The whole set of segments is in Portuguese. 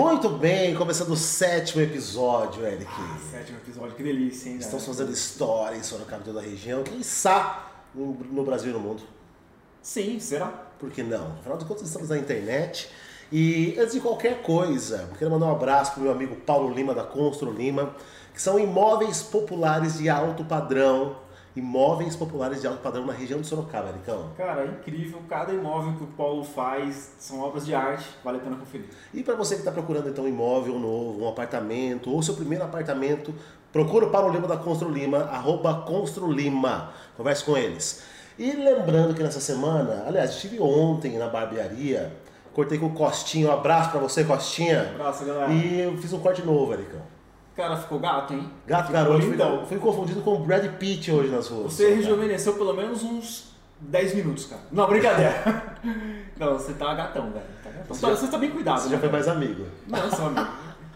Muito bem, começando o sétimo episódio, Eric. Ah, sétimo episódio, que delícia, hein? Estamos cara? fazendo história em Sorocaba e toda a região, quem sabe no, Brasil e no mundo. Sim, será? Por que não? Afinal de contas, estamos na internet. E antes de qualquer coisa, eu quero mandar um abraço para o meu amigo Paulo Lima, da Constru Lima, que são imóveis populares de alto padrão. Imóveis populares de alto padrão na região de Sorocaba, Ericão. Cara, é incrível. Cada imóvel que o Paulo faz são obras de arte, vale a pena conferir. E para você que está procurando então um imóvel novo, um apartamento ou seu primeiro apartamento, procura o Paulo Lima da Constru Lima, arroba Constru Lima. Converse com eles. E lembrando que nessa semana, aliás, estive ontem na barbearia, cortei com o Costinha, um abraço para você, Costinha. Abraço, galera. E eu fiz um corte novo, Ericão. Cara, ficou gato, hein? Gato Ficou garoto, fui, lindão. fui confundido com o Brad Pitt hoje nas ruas. Você rejuvenesceu pelo menos uns 10 minutos, cara. Não, brincadeira. não, você tá gatão, velho. Tá gatão. Você já- Você tá bem cuidado, Você né? já foi mais amigo. Não, eu sou amigo.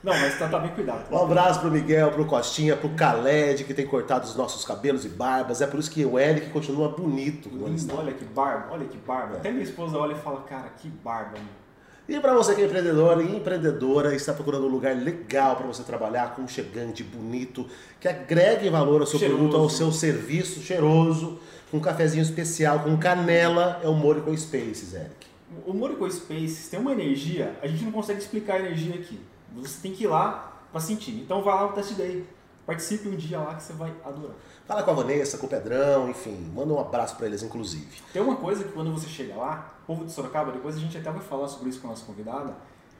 Não, mas tá, tá bem cuidado. Um abraço pro Miguel, pro Costinha, pro Khaled, que tem cortado os nossos cabelos e barbas. É por isso que o Eric continua bonito. Lindo, olha que barba, olha que barba. Até minha esposa olha e fala, cara, que barba, meu. E para você que é empreendedor e empreendedora e está procurando um lugar legal para você trabalhar, aconchegante, bonito, que agregue valor ao seu Cheiroso. produto, ao seu serviço, cheiroso, com um cafezinho especial, com canela, é o Morico Spaces, Eric. O Morico Spaces tem uma energia, a gente não consegue explicar a energia aqui. Você tem que ir lá pra sentir. Então vai lá no test day. Participe um dia lá que você vai adorar. Fala com a Vanessa, com o Pedrão, enfim, manda um abraço para eles, inclusive. Tem uma coisa que quando você chega lá, o povo de Sorocaba, depois a gente até vai falar sobre isso com a nossa convidada,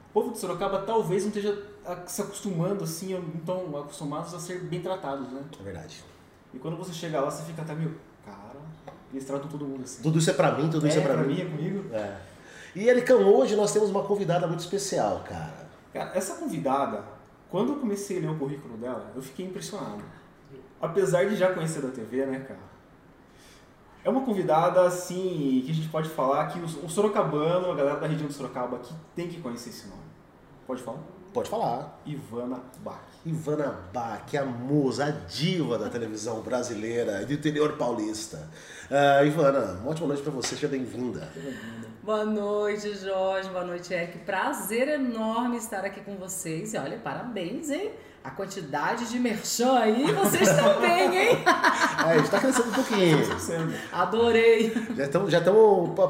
o povo de Sorocaba talvez não esteja se acostumando assim, estão acostumados a ser bem tratados, né? É verdade. E quando você chega lá, você fica até meio, cara, eles tratam todo mundo assim. Tudo isso é para mim, tudo isso é, é, para pra mim. mim, é comigo. É. E Ericão, hoje nós temos uma convidada muito especial, cara. Cara, essa convidada, quando eu comecei a ler o currículo dela, eu fiquei impressionado. Apesar de já conhecer da TV, né, cara? É uma convidada, assim, que a gente pode falar que o sorocabano, a galera da região de Sorocaba aqui tem que conhecer esse nome. Pode falar? Pode falar. Ivana Bach. Ivana Bach, a musa, a diva da televisão brasileira e do interior paulista. Ah, Ivana, uma ótima noite para você, seja bem-vinda. Boa noite, Jorge. Boa noite, Eric. Prazer enorme estar aqui com vocês. E olha, parabéns, hein? A quantidade de merchan aí, vocês também, hein? É, a gente tá crescendo um pouquinho. Sendo. Adorei. Já estamos já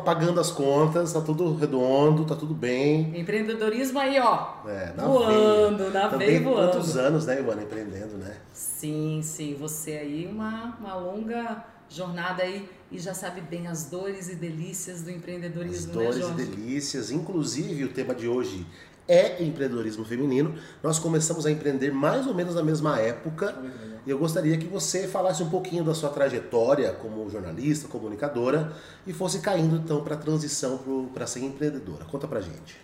pagando as contas, tá tudo redondo, tá tudo bem. Empreendedorismo aí, ó. É, na voando, veia. na Também veia voando. quantos anos, né, Ivana, empreendendo, né? Sim, sim. Você aí, uma, uma longa jornada aí e já sabe bem as dores e delícias do As empreendedorismo, dores né, e delícias. Inclusive, o tema de hoje é empreendedorismo feminino. Nós começamos a empreender mais ou menos na mesma época. E eu gostaria que você falasse um pouquinho da sua trajetória como jornalista, comunicadora e fosse caindo então para a transição para ser empreendedora. Conta pra gente.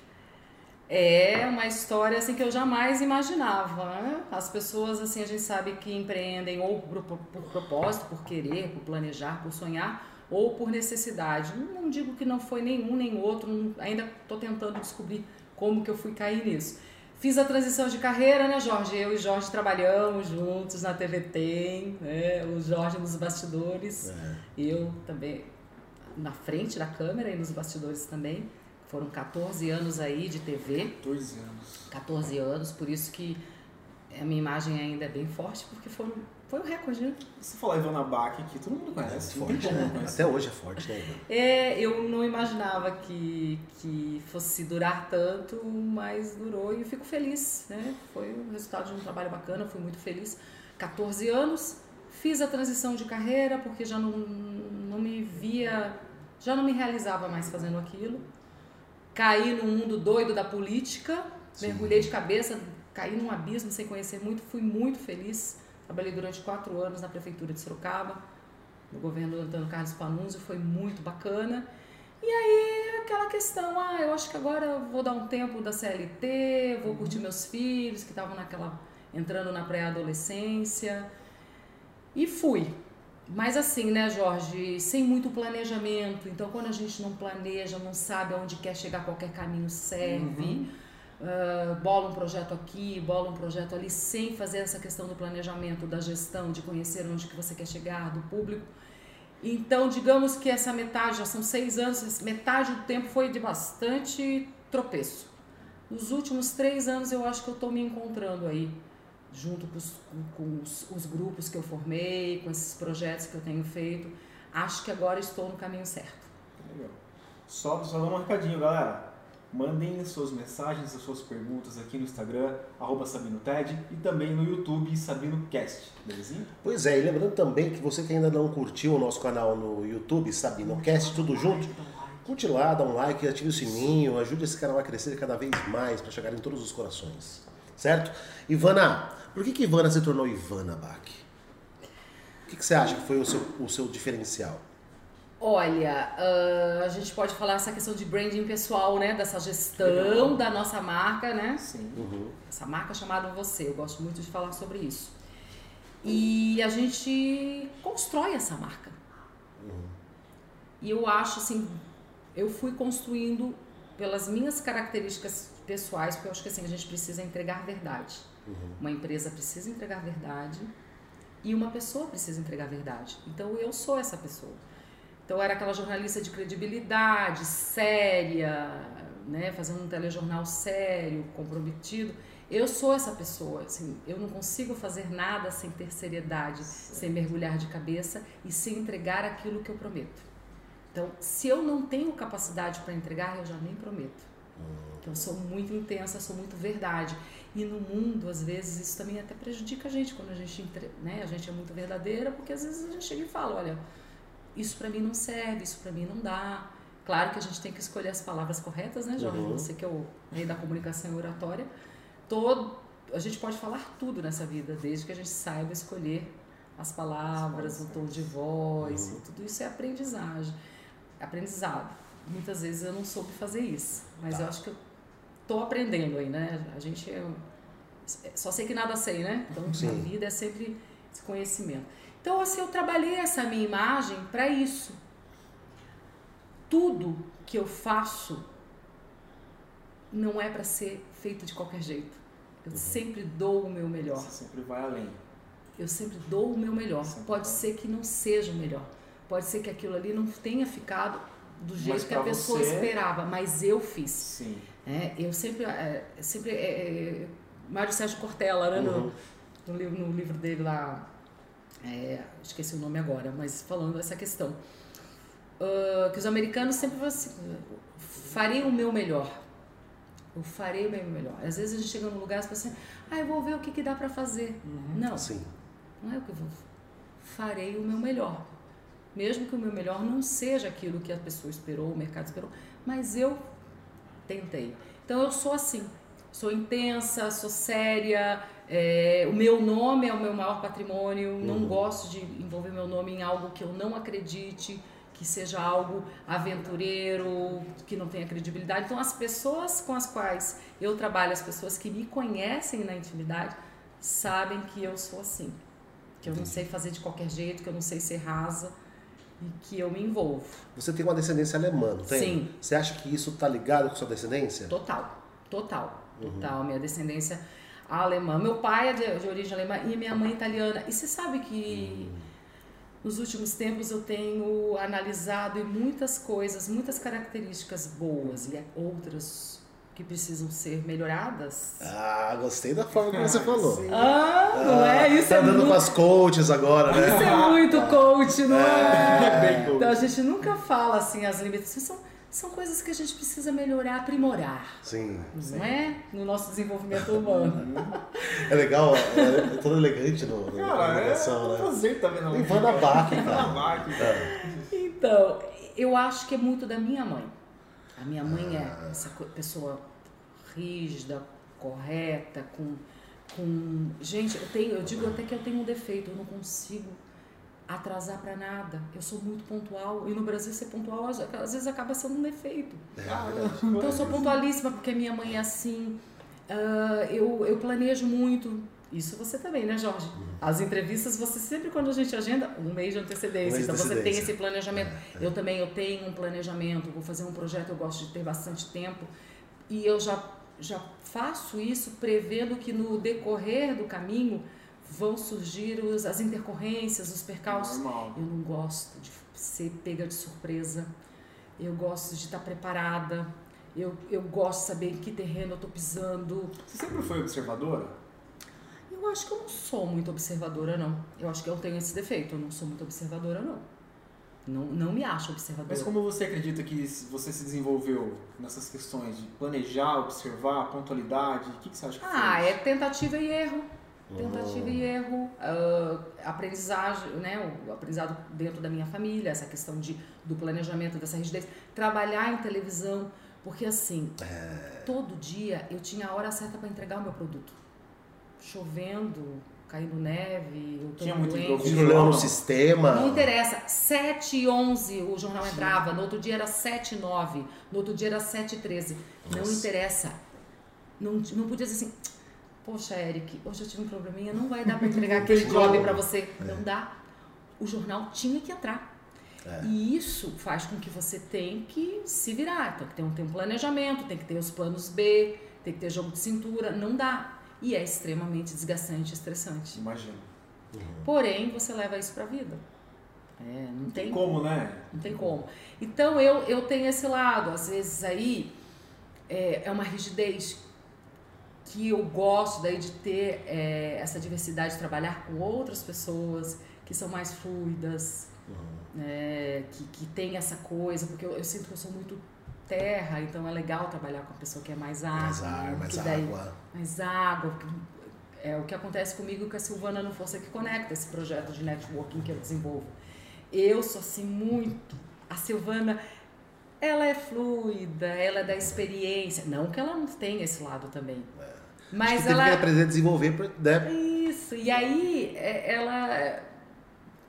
É uma história assim que eu jamais imaginava. Né? As pessoas assim a gente sabe que empreendem ou por, por- por propósito, por querer, por planejar, por sonhar ou por necessidade. Não digo que não foi nenhum nem outro. ainda estou tentando descobrir como que eu fui cair nisso. Fiz a transição de carreira, né, Jorge? Eu e Jorge trabalhamos juntos na TV Tem, né? O Jorge nos bastidores, É. eu também na frente da câmera e nos bastidores também. Foram 14 anos aí de TV, 14 anos. 14 anos, por isso que a minha imagem ainda é bem forte, porque foram, foi um recorde, né? Se falar Ivana Bach aqui, todo mundo É conhece. tem forte, né? Até hoje é forte, né, Ivana? É, eu não imaginava que, que fosse durar tanto, mas durou e eu fico feliz, né? Foi o resultado de um trabalho bacana, fui muito feliz. 14 anos, fiz a transição de carreira porque já não, não me via, já não me realizava mais fazendo aquilo. Caí no mundo doido da política, Sim. mergulhei de cabeça, caí num abismo sem conhecer muito, fui muito feliz. Trabalhei durante quatro anos na prefeitura de Sorocaba, no governo do Antônio Carlos Panunzio, foi muito bacana. E aí aquela questão, ah, eu acho que agora eu vou dar um tempo da CLT, vou curtir meus filhos que estavam naquela entrando na pré-adolescência. E fui. Mas assim, né, Jorge, sem muito planejamento. Então, quando a gente não planeja, não sabe aonde quer chegar, qualquer caminho serve. Ah, bola um projeto aqui, bola um projeto ali, sem fazer essa questão do planejamento, da gestão, de conhecer onde que você quer chegar, do público. Então, digamos que essa metade, já são seis anos, metade do tempo foi de bastante tropeço. Nos últimos três anos eu acho que eu estou me encontrando aí, junto com, os, com os, os grupos que eu formei, com esses projetos que eu tenho feito. Acho que agora estou no caminho certo. Legal. Só, só dá um recadinho, galera. Mandem suas mensagens, as suas perguntas aqui no Instagram, arroba SabinoTed, e também no YouTube SabinoCast, belezinha? Pois é, e lembrando também que você que ainda não curtiu o nosso canal no YouTube, SabinoCast, tudo junto, curte lá, dá um like, ative o sininho, ajude esse canal a crescer cada vez mais para chegar em todos os corações. Certo? Ivana, por que, que Ivana se tornou Ivana Bach? O que, que você acha que foi o seu, o seu diferencial? Olha, uh, a gente pode falar essa questão de branding pessoal, né? Dessa gestão Legal. da nossa marca, né? Sim. Uhum. Essa marca chamada Você. Eu gosto muito de falar sobre isso. E a gente constrói essa marca. Uhum. E eu acho assim, eu fui construindo pelas minhas características pessoais, porque eu acho que assim, a gente precisa entregar verdade. Uhum. Uma empresa precisa entregar verdade e uma pessoa precisa entregar verdade. Então eu sou essa pessoa. Então era aquela jornalista de credibilidade, séria, né, fazendo um telejornal sério, comprometido. Eu sou essa pessoa, assim, eu não consigo fazer nada sem ter seriedade, sem mergulhar de cabeça e sem entregar aquilo que eu prometo. Então, se eu não tenho capacidade para entregar, eu já nem prometo. Então, eu sou muito intensa, sou muito verdade. E no mundo, às vezes, isso também até prejudica a gente quando a gente, né, a gente é muito verdadeira, porque às vezes a gente chega e fala, olha, isso para mim não serve, isso para mim não dá. Claro que a gente tem que escolher as palavras corretas, né, Jorge? Uhum. Você que é o rei da comunicação oratória. Todo, a gente pode falar tudo nessa vida, desde que a gente saiba escolher as palavras, o tom de voz, Uhum. tudo isso é aprendizagem, aprendizado. Muitas vezes eu não soube fazer isso, mas Tá. eu acho que eu tô aprendendo aí, né? A gente eu, só sei que nada sei, né? Então Sim. a vida é sempre esse conhecimento. Então, assim, eu trabalhei essa minha imagem para isso. Tudo que eu faço não é para ser feito de qualquer jeito. Eu sempre dou o meu melhor. Você sempre vai além. Eu sempre dou o meu melhor. Sempre Pode vai. ser que não seja o melhor. Pode ser que aquilo ali não tenha ficado do jeito que a pessoa você- esperava, mas eu fiz. Sim. É, eu sempre, é, sempre é, é, Mário Sérgio Cortella, né, no, Uhum. no, livro, no livro dele lá, é, esqueci o nome agora, mas falando essa questão, Ah, que os americanos sempre falam assim, farei o meu melhor, eu farei o meu melhor. Às vezes a gente chega num lugar e fala assim, ah, eu vou ver o que, que dá para fazer. Não, Sim. não é o que eu vou. Farei o meu melhor. Mesmo que o meu melhor não seja aquilo que a pessoa esperou, o mercado esperou, mas eu tentei. Então eu sou assim. Sou intensa, sou séria. é, o meu nome é o meu maior patrimônio. Não gosto de envolver meu nome em algo que eu não acredite, que seja algo aventureiro, que não tenha credibilidade. Então as pessoas com as quais eu trabalho, as pessoas que me conhecem na intimidade, sabem que eu sou assim que eu não sei fazer de qualquer jeito, que eu não sei ser rasa e que eu me envolvo. Você tem uma descendência alemã, não tem? Sim. Você acha que isso tá ligado com sua descendência? Total, total, Uhum. total. Minha descendência alemã. Meu pai é de, de origem alemã e minha mãe italiana. E você sabe que Uhum. nos últimos tempos eu tenho analisado em muitas coisas, muitas características boas e outras que precisam ser melhoradas. Ah, gostei da forma que você falou. Sim. Ah, não é? Isso tá é andando muito, com as coaches agora, né? isso é muito coach, não é? Bem coach. Então a gente nunca fala assim as limitações, são, são coisas que a gente precisa melhorar, aprimorar, Sim. não é? No nosso desenvolvimento humano. É legal, é, é todo elegante no, no, na Cara, é comunicação, um né? prazer tá vendo Ivana Bach, cara. Cara. Então, eu acho que é muito da minha mãe. A minha mãe é essa co- pessoa rígida, correta, com, com. Gente, eu tenho, eu digo até que eu tenho um defeito, eu não consigo atrasar pra nada. Eu sou muito pontual e no Brasil ser pontual às vezes acaba sendo um defeito. Então eu sou pontualíssima porque a minha mãe é assim. Ah, eu, eu planejo muito. Isso você também, né, Jorge? As entrevistas, você sempre, quando a gente agenda, um mês de antecedência. Um mês de então você tem esse planejamento. Eu também eu tenho um planejamento, vou fazer um projeto, eu gosto de ter bastante tempo. E eu já, já faço isso prevendo que no decorrer do caminho vão surgir os, as intercorrências, os percalços. Normal. Eu não gosto de ser pega de surpresa. Eu gosto de estar preparada. Eu, eu gosto de saber em que terreno eu estou pisando. Você sempre foi observadora? Eu acho que eu não sou muito observadora, não. Eu acho que eu tenho esse defeito. Eu não sou muito observadora, não. Não, não me acho observadora. Mas como você acredita que você se desenvolveu nessas questões de planejar, observar, pontualidade? O que, que você acha que Ah, é tentativa e erro. Tentativa e erro, ah, aprendizagem, né, o aprendizado dentro da minha família, essa questão de, do planejamento, dessa rigidez. Trabalhar em televisão, porque assim, todo dia eu tinha a hora certa para entregar o meu produto. Chovendo, caindo neve, eu tô Tinha muito. Um problema no Não. sistema. Não interessa. 7 e 11 o jornal entrava, no outro dia era 7 e 9, no outro dia era 7 e 13. Não Nossa. interessa. Não, não podia dizer assim, poxa, Eric, hoje eu tive um probleminha, não vai dar para entregar aquele job para você. Não dá. O jornal tinha que entrar. É. E isso faz com que você tenha que se virar. Então, tem que ter um planejamento, tem que ter os planos B, tem que ter jogo de cintura. Não dá. E é extremamente desgastante e estressante. Imagina. Porém, você leva isso para a vida. É, não Tem tem como, né? não tem como. Então eu, eu tenho esse lado, às vezes aí é, é uma rigidez que eu gosto daí de ter é, essa diversidade de trabalhar com outras pessoas que são mais fluidas, né, que, que tem essa coisa, porque eu, eu sinto que eu sou muito terra, então é legal trabalhar com uma pessoa que é mais água, Mais ar, mais que daí- água. mais água. que- É o que acontece comigo com a Silvana no Força que Conecta, esse projeto de networking que eu desenvolvo. Eu sou assim muito. A Silvana, ela é fluida, ela é da experiência. Não que ela não tenha esse lado também. Acho Mas que teve ela. que aprender a desenvolver, né? Isso, e aí é, ela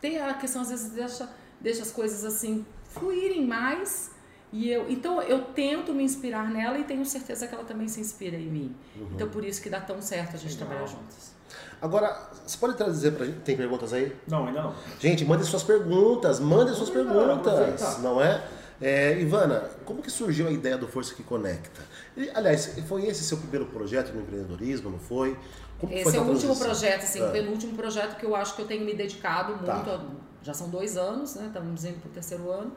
tem a questão, às vezes, deixa, deixa as coisas assim fluírem mais. E eu, então eu tento me inspirar nela e tenho certeza que ela também se inspira em mim. Então por isso que dá tão certo a gente Legal. trabalhar juntos. Agora, você pode trazer pra gente. Tem perguntas aí? Não, ainda não. Gente, mandem suas perguntas, mandem suas lá, perguntas, não é? É, Ivana, como que surgiu a ideia do Força que Conecta? E, aliás, foi esse seu primeiro projeto no empreendedorismo, não foi? Como Esse foi é o último projeto, assim, É. o penúltimo projeto que eu acho que eu tenho me dedicado muito. Tá. a- já são dois anos, né? Estamos indo para o terceiro ano.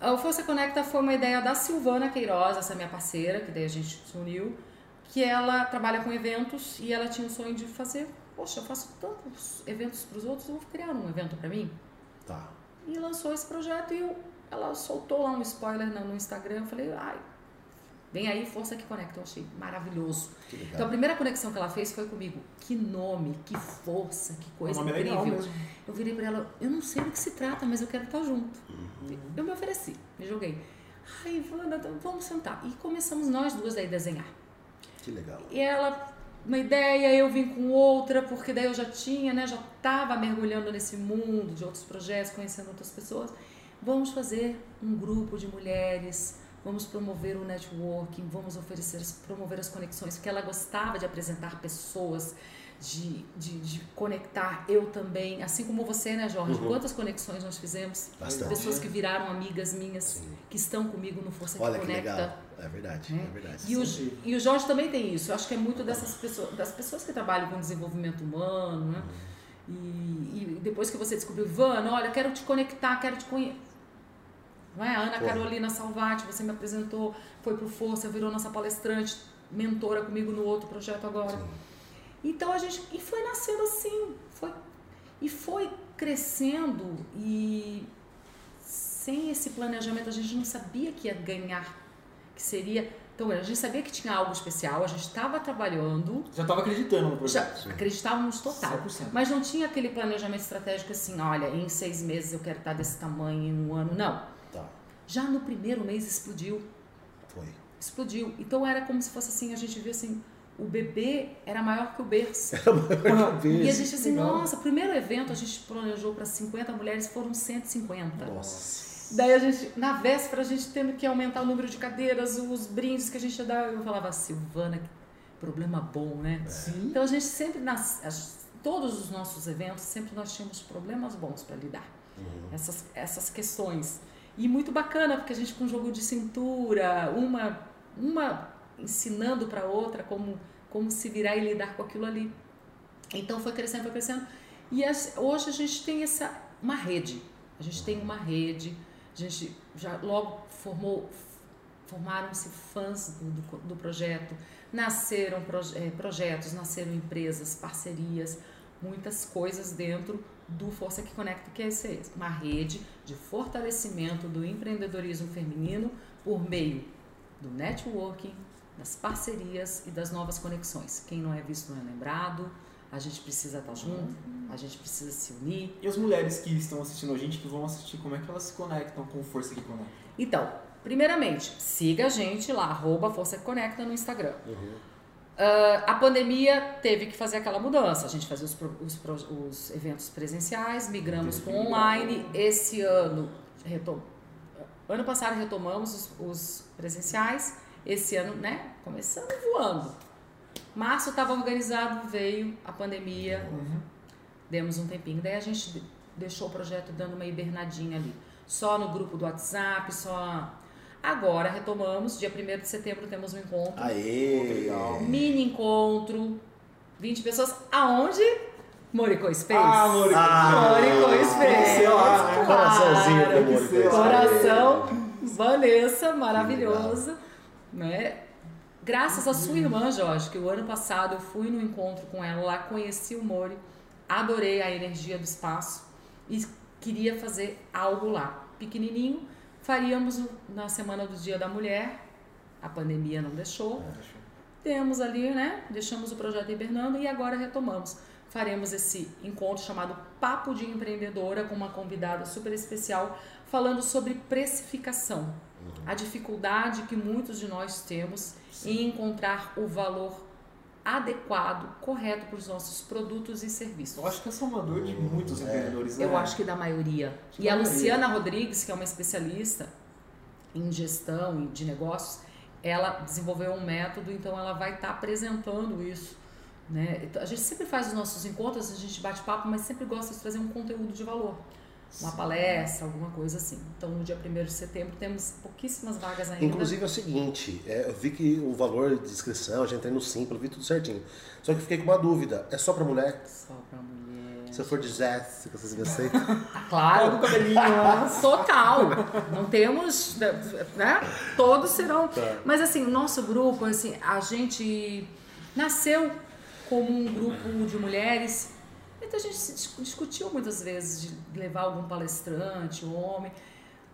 Ah, O Força Conecta foi uma ideia da Silvana Queiroz, essa minha parceira, que daí a gente se uniu, que ela trabalha com eventos e ela tinha o sonho de fazer, poxa, eu faço tantos eventos para os outros, eu vou criar um evento para mim. Tá. E lançou esse projeto e eu, ela soltou lá um spoiler no, Instagram. Eu falei, ai, vem aí, Força que Conecta. Eu achei maravilhoso. Então a primeira conexão que ela fez foi comigo. Que nome, que força, que coisa o nome é incrível. mesmo. Eu virei pra ela, eu não sei do que se trata, mas eu quero estar junto. Eu me ofereci, me joguei. Ai, Ivana, vamos sentar. E começamos nós duas daí a desenhar. Que legal. E ela, uma ideia, eu vim com outra, porque daí eu já tinha, né, já estava mergulhando nesse mundo de outros projetos, conhecendo outras pessoas. Vamos fazer um grupo de mulheres, vamos promover o networking, vamos oferecer, promover as conexões, porque ela gostava de apresentar pessoas, de, de, de conectar eu também, assim como você, né, Jorge? Uhum. Quantas conexões nós fizemos? Bastante. Pessoas que viraram amigas minhas, Sim. que estão comigo no Força Olha que que Conecta. legal. É verdade, é, verdade. E o, e o Jorge também tem isso. Eu acho que é muito dessas pessoas, das pessoas que trabalham com desenvolvimento humano, né? E, e depois que você descobriu, Ivana, olha, quero te conectar, quero te conhecer. Não é? A Ana Pô. Carolina Salvati, você me apresentou, foi pro Força, virou nossa palestrante, mentora comigo no outro projeto agora. Sim. Então a gente. E foi nascendo assim. Foi, e foi crescendo e sem esse planejamento a gente não sabia que ia ganhar, que seria. Então a gente sabia que tinha algo especial, a gente estava trabalhando, Já estava acreditando no já projeto. acreditávamos total. 100%. Mas não tinha aquele planejamento estratégico assim, olha, em seis meses eu quero estar desse tamanho, em um ano. Não. Tá. Já no primeiro mês explodiu Foi. explodiu. Então era como se fosse assim, a gente via assim, o bebê era maior que o berço. E a gente assim, Legal. nossa, primeiro evento a gente planejou para 50 mulheres, foram 150. Nossa. Daí a gente, na véspera, a gente tendo que aumentar o número de cadeiras, os brindes que a gente ia dar. Eu falava, Silvana, que problema bom, né? Sim. Então a gente sempre, nas, as- todos os nossos eventos, sempre nós tínhamos problemas bons para lidar. Essas, essas questões. E muito bacana, porque a gente com um jogo de cintura, uma, uma ensinando para outra como, como se virar e lidar com aquilo ali. Então foi crescendo, foi crescendo. E as- hoje a gente tem essa, uma rede. A gente tem uma rede, a gente já logo formou formaram-se fãs do, do, do projeto, nasceram proje é, projetos, nasceram empresas, parcerias, muitas coisas dentro do Força que Conecta, que é esse, uma rede de fortalecimento do empreendedorismo feminino por meio do networking, das parcerias e das novas conexões. Quem não é visto não é lembrado, a gente precisa estar junto, a gente precisa se unir. E as mulheres que estão assistindo a gente, que vão assistir, como é que elas se conectam com o Força que Conecta? Então, primeiramente, siga a gente lá, arroba Força que Conecta no Instagram. Uhum. Uh, a pandemia teve que fazer aquela mudança. A gente fazia os, os, os eventos presenciais, migramos para online. Esse ano, retom... ano passado retomamos os, os, presenciais. Esse ano, né, começando voando. Março estava organizado, veio a pandemia, uhum. demos um tempinho. Daí a gente deixou o projeto dando uma hibernadinha ali. Só no grupo do WhatsApp, só Agora retomamos, dia 1 de setembro temos um encontro. Aê! Mini encontro, 20 pessoas. Aonde? Moricô Space. Ah, Moricô, ah, Moricô Space. Claro. Coraçãozinho da Moricô Coração, Vanessa, maravilhosa. Né? Graças à sua irmã, Jorge, que o ano passado eu fui no encontro com ela lá, conheci o Mori, adorei a energia do espaço e queria fazer algo lá. Pequenininho, Faríamos na semana do Dia da Mulher, a pandemia não deixou. Temos ali, né? Deixamos o projeto hibernando e agora retomamos. Faremos esse encontro chamado Papo de Empreendedora com uma convidada super especial falando sobre precificação. Uhum. A dificuldade que muitos de nós temos Sim. em encontrar o valor adequado, correto para os nossos produtos e serviços. Eu acho que essa é uma dor de muitos é. empreendedores. Né? Eu acho que da maioria. Acho e a maioria. Luciana Rodrigues, que é uma especialista em gestão e de negócios, ela desenvolveu um método, então ela vai estar tá apresentando isso. Né? Então, a gente sempre faz os nossos encontros, a gente bate papo, mas sempre gosta de trazer um conteúdo de valor uma palestra, alguma coisa assim. Então, no dia 1 de setembro, temos pouquíssimas vagas ainda. Inclusive é o seguinte, é, eu vi que o valor de inscrição, eu já entrei no Simples, vi tudo certinho. Só que eu fiquei com uma dúvida, é só pra mulher? Só pra mulher. Se eu for de Jéssica, vocês me aceitam? claro, total. Não temos, né? Todos serão. Tá. Mas assim, o nosso grupo, assim, a gente nasceu como um grupo de mulheres então a gente discutiu muitas vezes de levar algum palestrante, homem,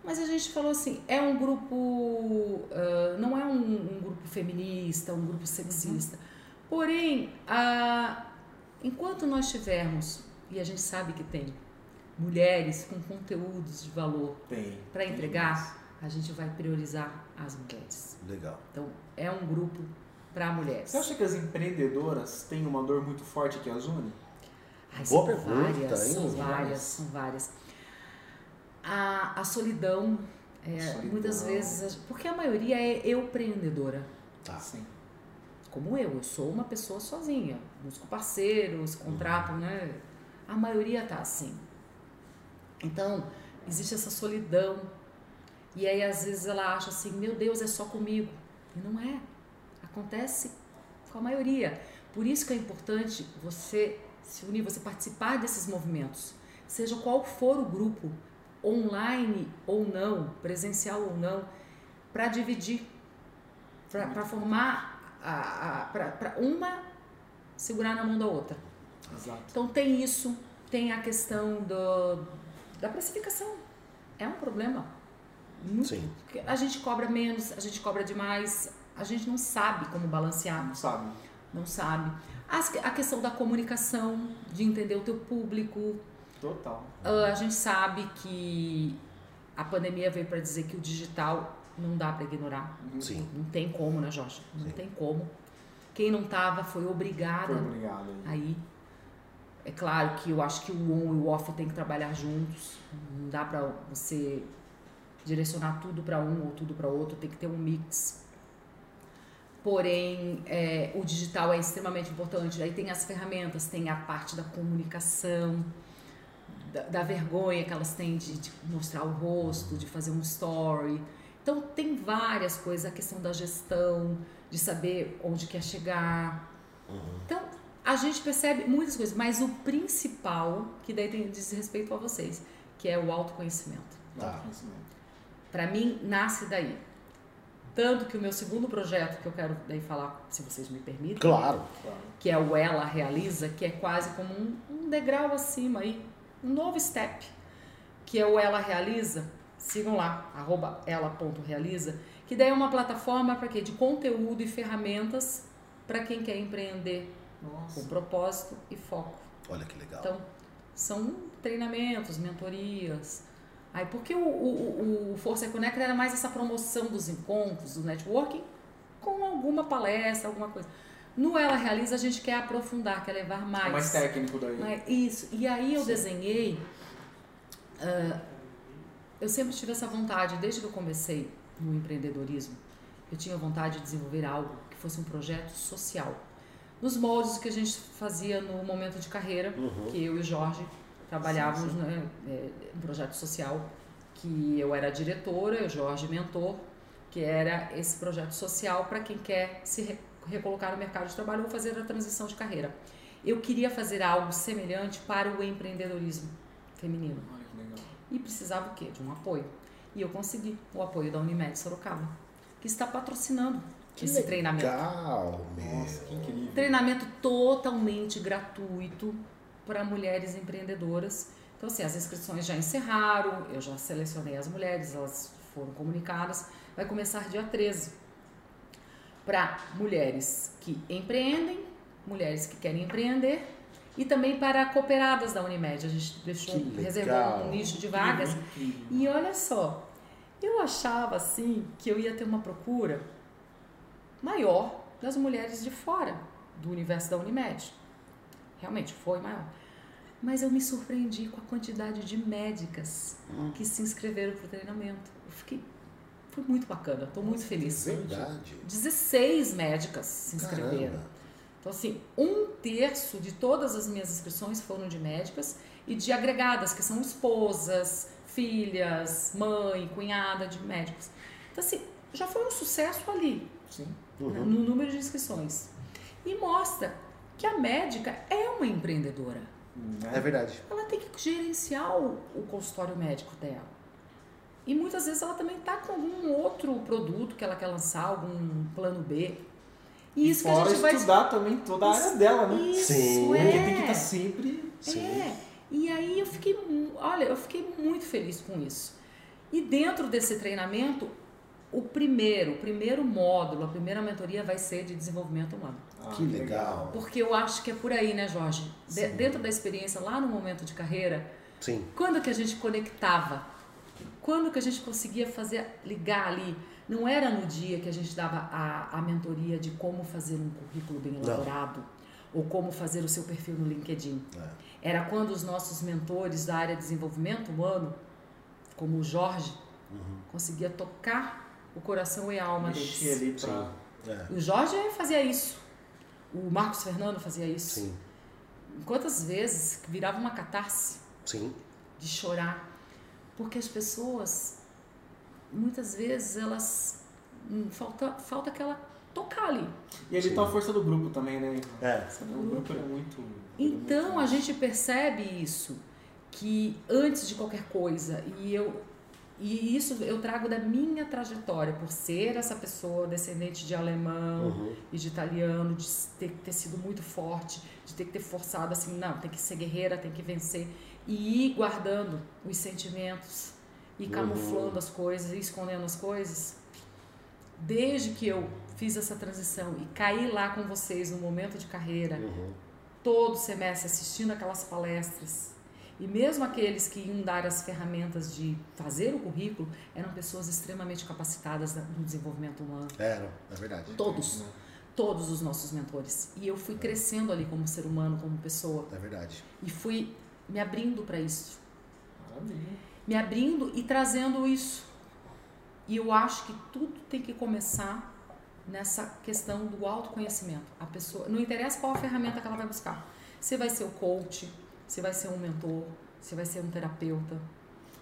mas a gente falou assim, é um grupo, uh, não é um, um, grupo feminista, um grupo sexista. Uhum. Porém, uh, enquanto nós tivermos, e a gente sabe que tem, mulheres com conteúdos de valor para entregar, a gente vai priorizar as mulheres. Legal. Então, é um grupo para mulheres. Você acha que as empreendedoras têm uma dor muito forte que as une? Ai, Boa são pergunta, várias, hein? são várias, são várias. A, a solidão, é, solidão, muitas vezes, porque a maioria é eu empreendedora. Tá. Sim. Como eu, eu sou uma pessoa sozinha, busco parceiros, contrato, uhum. né? A maioria tá assim. Então, existe essa solidão. E aí, às vezes, ela acha assim: meu Deus, é só comigo. E não é. Acontece com a maioria. Por isso que é importante você se unir, você participar desses movimentos, seja qual for o grupo, online ou não, presencial ou não, para dividir, para formar, para uma segurar na mão da outra. Exato. Então tem isso, tem a questão do, da precificação. É um problema. Muito, Sim. A gente cobra menos, a gente cobra demais, a gente não sabe como balancear. Não sabe. Não sabe. A questão da comunicação, de entender o teu público. Total. Uh, a gente sabe que a pandemia veio para dizer que o digital não dá para ignorar. Sim. Não tem como, né, Jorge? Não Sim. tem como. Quem não tava foi obrigada foi obrigado. aí. É claro que eu acho que o on e o off tem que trabalhar juntos. Não dá para você direcionar tudo para um ou tudo para outro, tem que ter um mix porém é, o digital é extremamente importante. Aí tem as ferramentas, tem a parte da comunicação, da, da vergonha que elas têm de, de, mostrar o rosto, de fazer um story. Então tem várias coisas, a questão da gestão, de saber onde quer chegar. Uhum. Então a gente percebe muitas coisas, mas o principal, que daí tem, diz respeito a vocês, que é o autoconhecimento. Tá. Para mim, nasce daí Tanto que o meu segundo projeto, que eu quero daí falar, se vocês me permitem, Claro. Que é o Ela Realiza, que é quase como um, um degrau acima aí, um novo step, que é o Ela Realiza. Sigam lá, arroba ela.realiza, que daí é uma plataforma para quê? De conteúdo e ferramentas para quem quer empreender com Nossa. propósito e foco. Olha que legal. Então, são treinamentos, mentorias. Aí, porque o, o, o Força Conecta era mais essa promoção dos encontros, do networking, com alguma palestra, alguma coisa. No Ela Realiza, a gente quer aprofundar, quer levar É mais. mais técnico daí. Isso. E aí eu Sim. desenhei. ah, eu sempre tive essa vontade, desde que eu comecei no empreendedorismo, eu tinha vontade de desenvolver algo que fosse um projeto social. Nos moldes que a gente fazia no momento de carreira, Uhum. que eu e o Jorge trabalhávamos Sim, sim. né, é, um projeto social, que eu era diretora, o Jorge mentor, que era esse projeto social para quem quer se re- recolocar no mercado de trabalho ou fazer a transição de carreira. Eu queria fazer algo semelhante para o empreendedorismo feminino Olha que legal. e precisava o quê? De um apoio. E eu consegui o apoio da Unimed Sorocaba, que está patrocinando Que esse treinamento. Legal, Nossa, que meu. incrível. Treinamento totalmente gratuito para mulheres empreendedoras. Então, assim, as inscrições já encerraram, eu já selecionei as mulheres, elas foram comunicadas. Vai começar dia 13. Para mulheres que empreendem, mulheres que querem empreender e também para cooperadas da Unimed. A gente deixou, reservou um nicho de vagas. E olha só, eu achava assim que eu ia ter uma procura maior das mulheres de fora do universo da Unimed. Realmente foi maior. Mas eu me surpreendi com a quantidade de médicas que se inscreveram para o treinamento. Eu fiquei. Foi muito bacana, estou muito feliz. Verdade. 16 médicas se inscreveram. Caramba. Então, assim, um terço de todas as minhas inscrições foram de médicas e de agregadas, que são esposas, filhas, mãe, cunhada de médicos. Então, assim, já foi um sucesso ali, Sim. né, Uhum. no número de inscrições. E mostra que a médica é uma empreendedora. Né? É verdade. Ela tem que gerenciar o, o consultório médico dela. E muitas vezes ela também está com algum outro produto que ela quer lançar, algum plano B. E isso que a Fora gente vai estudar também toda a área dela, né? Isso, Sim. é. Porque tem que estar sempre. Sim. É. E aí eu fiquei, olha, eu fiquei muito feliz com isso. E dentro desse treinamento, o primeiro, o primeiro módulo, a primeira mentoria vai ser de desenvolvimento humano. Ah, Que legal. Porque eu acho que é por aí, né, Jorge? De- dentro da experiência, lá no momento de carreira, Sim. quando que a gente conectava? Quando que a gente conseguia fazer, ligar ali? Não era no dia que a gente dava a, a mentoria de como fazer um currículo bem Não. elaborado ou como fazer o seu perfil no LinkedIn. É. Era quando os nossos mentores da área de desenvolvimento humano, como o Jorge, Uhum. conseguia tocar o coração e a alma Mexer deles. ali pra. É. O Jorge fazia isso. O Marcos Fernando fazia isso. Sim. Quantas vezes virava uma catarse Sim. de chorar, porque as pessoas muitas vezes elas hum, falta falta aquela tocar ali. E ali Sim. tá a força do grupo também, né? É. O grupo é muito. Então a muito- gente percebe isso que antes de qualquer coisa e eu e isso eu trago da minha trajetória por ser essa pessoa descendente de alemão Uhum. e de italiano, de ter ter sido muito forte, de ter que ter forçado assim, não, tem que ser guerreira, tem que vencer e ir guardando os sentimentos e Uhum. camuflando as coisas e escondendo as coisas. Desde que eu fiz essa transição e caí lá com vocês no momento de carreira, Uhum. todo semestre assistindo aquelas palestras. E mesmo aqueles que iam dar as ferramentas de fazer o currículo eram pessoas extremamente capacitadas no desenvolvimento humano. Era, é verdade. Todos, Né? todos os nossos mentores. E eu fui crescendo ali como ser humano, como pessoa. É verdade. E fui me abrindo para isso. Maravilha. Me abrindo e trazendo isso. E eu acho que tudo tem que começar nessa questão do autoconhecimento. A pessoa, não interessa qual a ferramenta que ela vai buscar. Você vai ser o coach, você vai ser um mentor, você vai ser um terapeuta.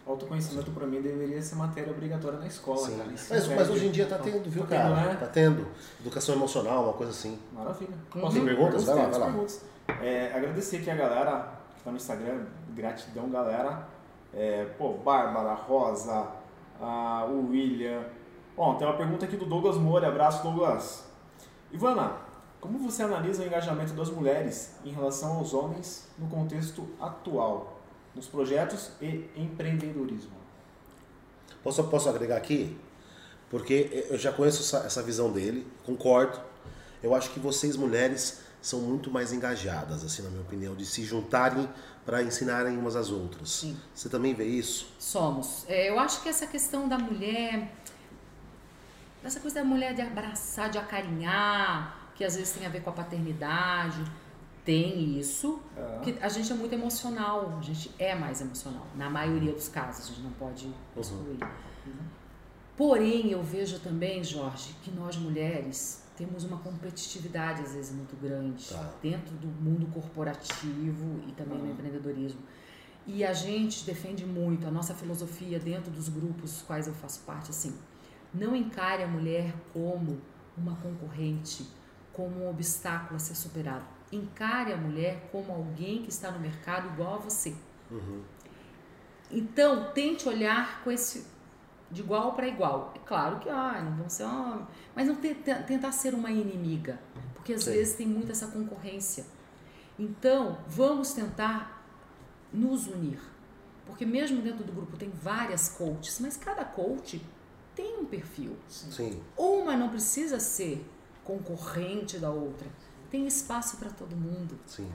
Autoconhecimento pra mim deveria ser matéria obrigatória na escola, Sim. cara. Mas, é mas hoje em dia tá tendo, viu, Tá tendo, cara? né? Tá tendo. Educação emocional, uma coisa assim. Maravilha. Uhum. Tem perguntas? Vai lá, vai lá. perguntas. É, agradecer aqui a galera que tá no Instagram. Gratidão, galera. É, pô, Bárbara, Rosa, a- o William. Bom, tem uma pergunta aqui do Douglas Moura. Abraço, Douglas. Ivana, como você analisa o engajamento das mulheres em relação aos homens no contexto atual, nos projetos e empreendedorismo? Posso, posso agregar aqui? Porque eu já conheço essa, essa visão dele, concordo. Eu acho que vocês, mulheres, são muito mais engajadas, assim, na minha opinião, de se juntarem para ensinarem umas às outras. Sim. Você também vê isso? Somos. É, eu acho que essa questão da mulher, essa coisa da mulher de abraçar, de acarinhar, que às vezes tem a ver com a paternidade, tem isso. É. Que a gente é muito emocional, a gente é mais emocional, na maioria dos casos, a gente não pode excluir. Porém, eu vejo também, Jorge, que nós mulheres temos uma competitividade às vezes muito grande Tá. dentro do mundo corporativo e também no Uhum. empreendedorismo. E a gente defende muito a nossa filosofia dentro dos grupos dos quais eu faço parte, assim, não encare a mulher como uma concorrente, como um obstáculo a ser superado. Encare a mulher como alguém que está no mercado igual a você. Uhum. Então, tente olhar com esse de igual para igual. É claro que ah, não vão ser homem, mas não te- te- tentar ser uma inimiga, porque às Sim. vezes tem muito essa concorrência. Então, vamos tentar nos unir. Porque mesmo dentro do grupo tem várias coaches, mas cada coach tem um perfil. Sim. Uma não precisa ser concorrente da outra. Tem espaço para todo mundo. Sim.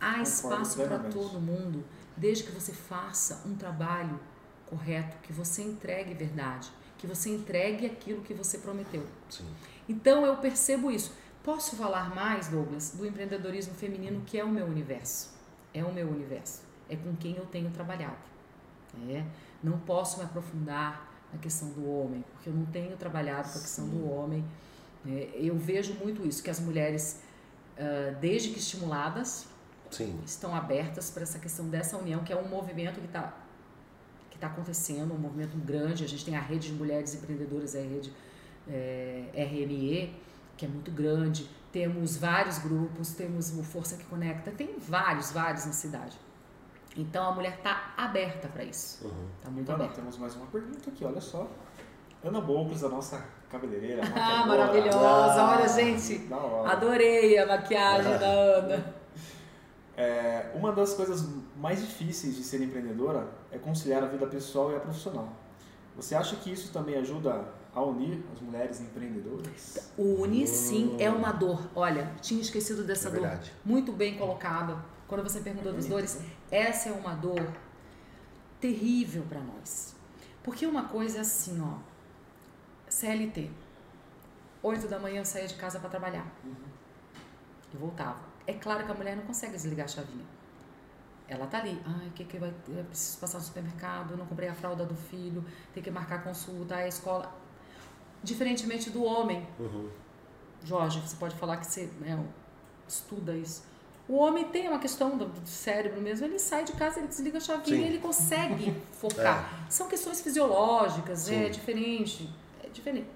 Há espaço para todo mundo, desde que você faça um trabalho correto, que você entregue verdade, que você entregue aquilo que você prometeu. Sim. Então eu percebo isso. Posso falar mais, Douglas, do empreendedorismo feminino, que é o meu universo. É o meu universo. É com quem eu tenho trabalhado. É. Não posso me aprofundar na questão do homem, porque eu não tenho trabalhado com a questão do homem. É, eu vejo muito isso, que as mulheres, ah, desde que estimuladas, Sim. estão abertas para essa questão dessa união, que é um movimento que está que tá acontecendo, um movimento grande. A gente tem a rede de mulheres empreendedoras, a rede é, RME, que é muito grande. Temos vários grupos, temos o Força que Conecta, tem vários, vários na cidade. Então a mulher está aberta para isso. Uhum. Está muito Ivana, aberta. temos mais uma pergunta aqui, olha só. Ana Boucles, a nossa cabeleireira. Ah, maravilhosa! Ah. Olha, gente, adorei a maquiagem da Ana. É, uma das coisas mais difíceis de ser empreendedora é conciliar a vida pessoal e a profissional. Você acha que isso também ajuda a unir as mulheres empreendedoras? Une, sim, é uma dor. Olha, tinha esquecido dessa É dor. verdade. Muito bem colocada. Quando você perguntou das dores, essa é uma dor terrível para nós. Porque uma coisa é assim, ó. CLT. 8 da manhã eu saía de casa para trabalhar. E voltava. É claro que a mulher não consegue desligar a chavinha. Ela tá ali. Ai, o que que vai ter? Eu preciso passar no supermercado, não comprei a fralda do filho, tem que marcar consulta, a escola. Diferentemente do homem, Uhum. Jorge, você pode falar que você né, estuda isso. O homem tem uma questão do, do cérebro mesmo, ele sai de casa, ele desliga a chavinha Sim. e ele consegue focar. São questões fisiológicas, é Sim. É diferente.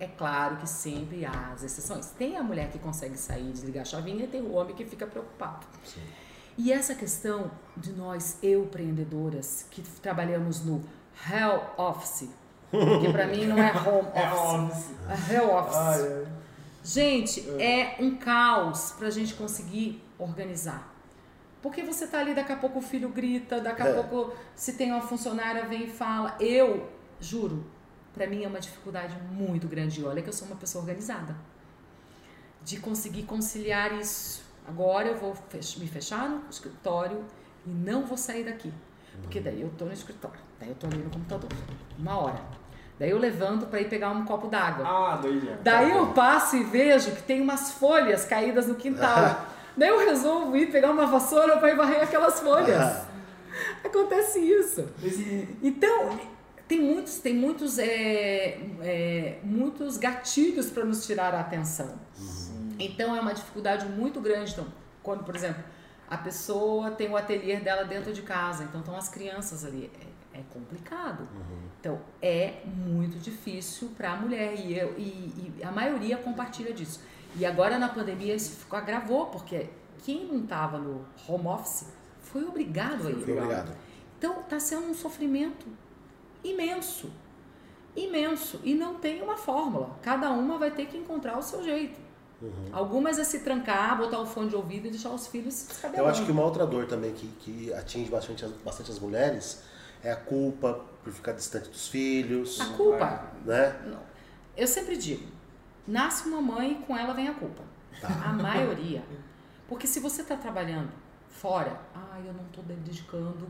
É claro que sempre há as exceções. Tem a mulher que consegue sair e desligar a chavinha e tem o homem que fica preocupado. Sim. E essa questão de nós, eu empreendedoras, que trabalhamos no Hell Office, que para mim não é home É office, óbvio. é Hell Office. Ai, ai. Gente, é um caos pra gente conseguir organizar. Porque você tá ali, daqui a pouco o filho grita, daqui a É. pouco se tem uma funcionária vem e fala. Eu, juro, pra mim é uma dificuldade muito grande. Olha que eu sou uma pessoa organizada. De conseguir conciliar isso. Agora eu vou fech- me fechar no escritório e não vou sair daqui. Porque daí eu tô no escritório, daí eu tô ali no computador, uma hora. Daí eu levanto pra ir pegar um copo d'água. Ah, daí já. Daí eu passo e vejo que tem umas folhas caídas no quintal. Daí eu resolvo ir pegar uma vassoura para ir varrer aquelas folhas. Acontece isso. Então, tem muitos, tem muitos, é, é, muitos gatilhos para nos tirar a atenção. Sim. Então é uma dificuldade muito grande. Então, quando, por exemplo, a pessoa tem o ateliê dela dentro de casa, então estão as crianças ali. É, é complicado. Então é muito difícil para a mulher e, eu, e, e a maioria compartilha disso. E agora na pandemia isso ficou, agravou, porque quem não estava no home office foi obrigado a ir. Obrigado. Então está sendo um sofrimento imenso. imenso e não tem uma fórmula. Cada uma vai ter que encontrar o seu jeito. Uhum. Algumas é se trancar, botar o fone de ouvido e deixar os filhos se Eu acho que uma outra dor também que, que atinge bastante, as- bastante as mulheres é a culpa por ficar distante dos filhos, A culpa, né? eu sempre digo, nasce uma mãe e com ela vem a culpa. A maioria. Porque se você está trabalhando fora, ah, eu não estou dedicando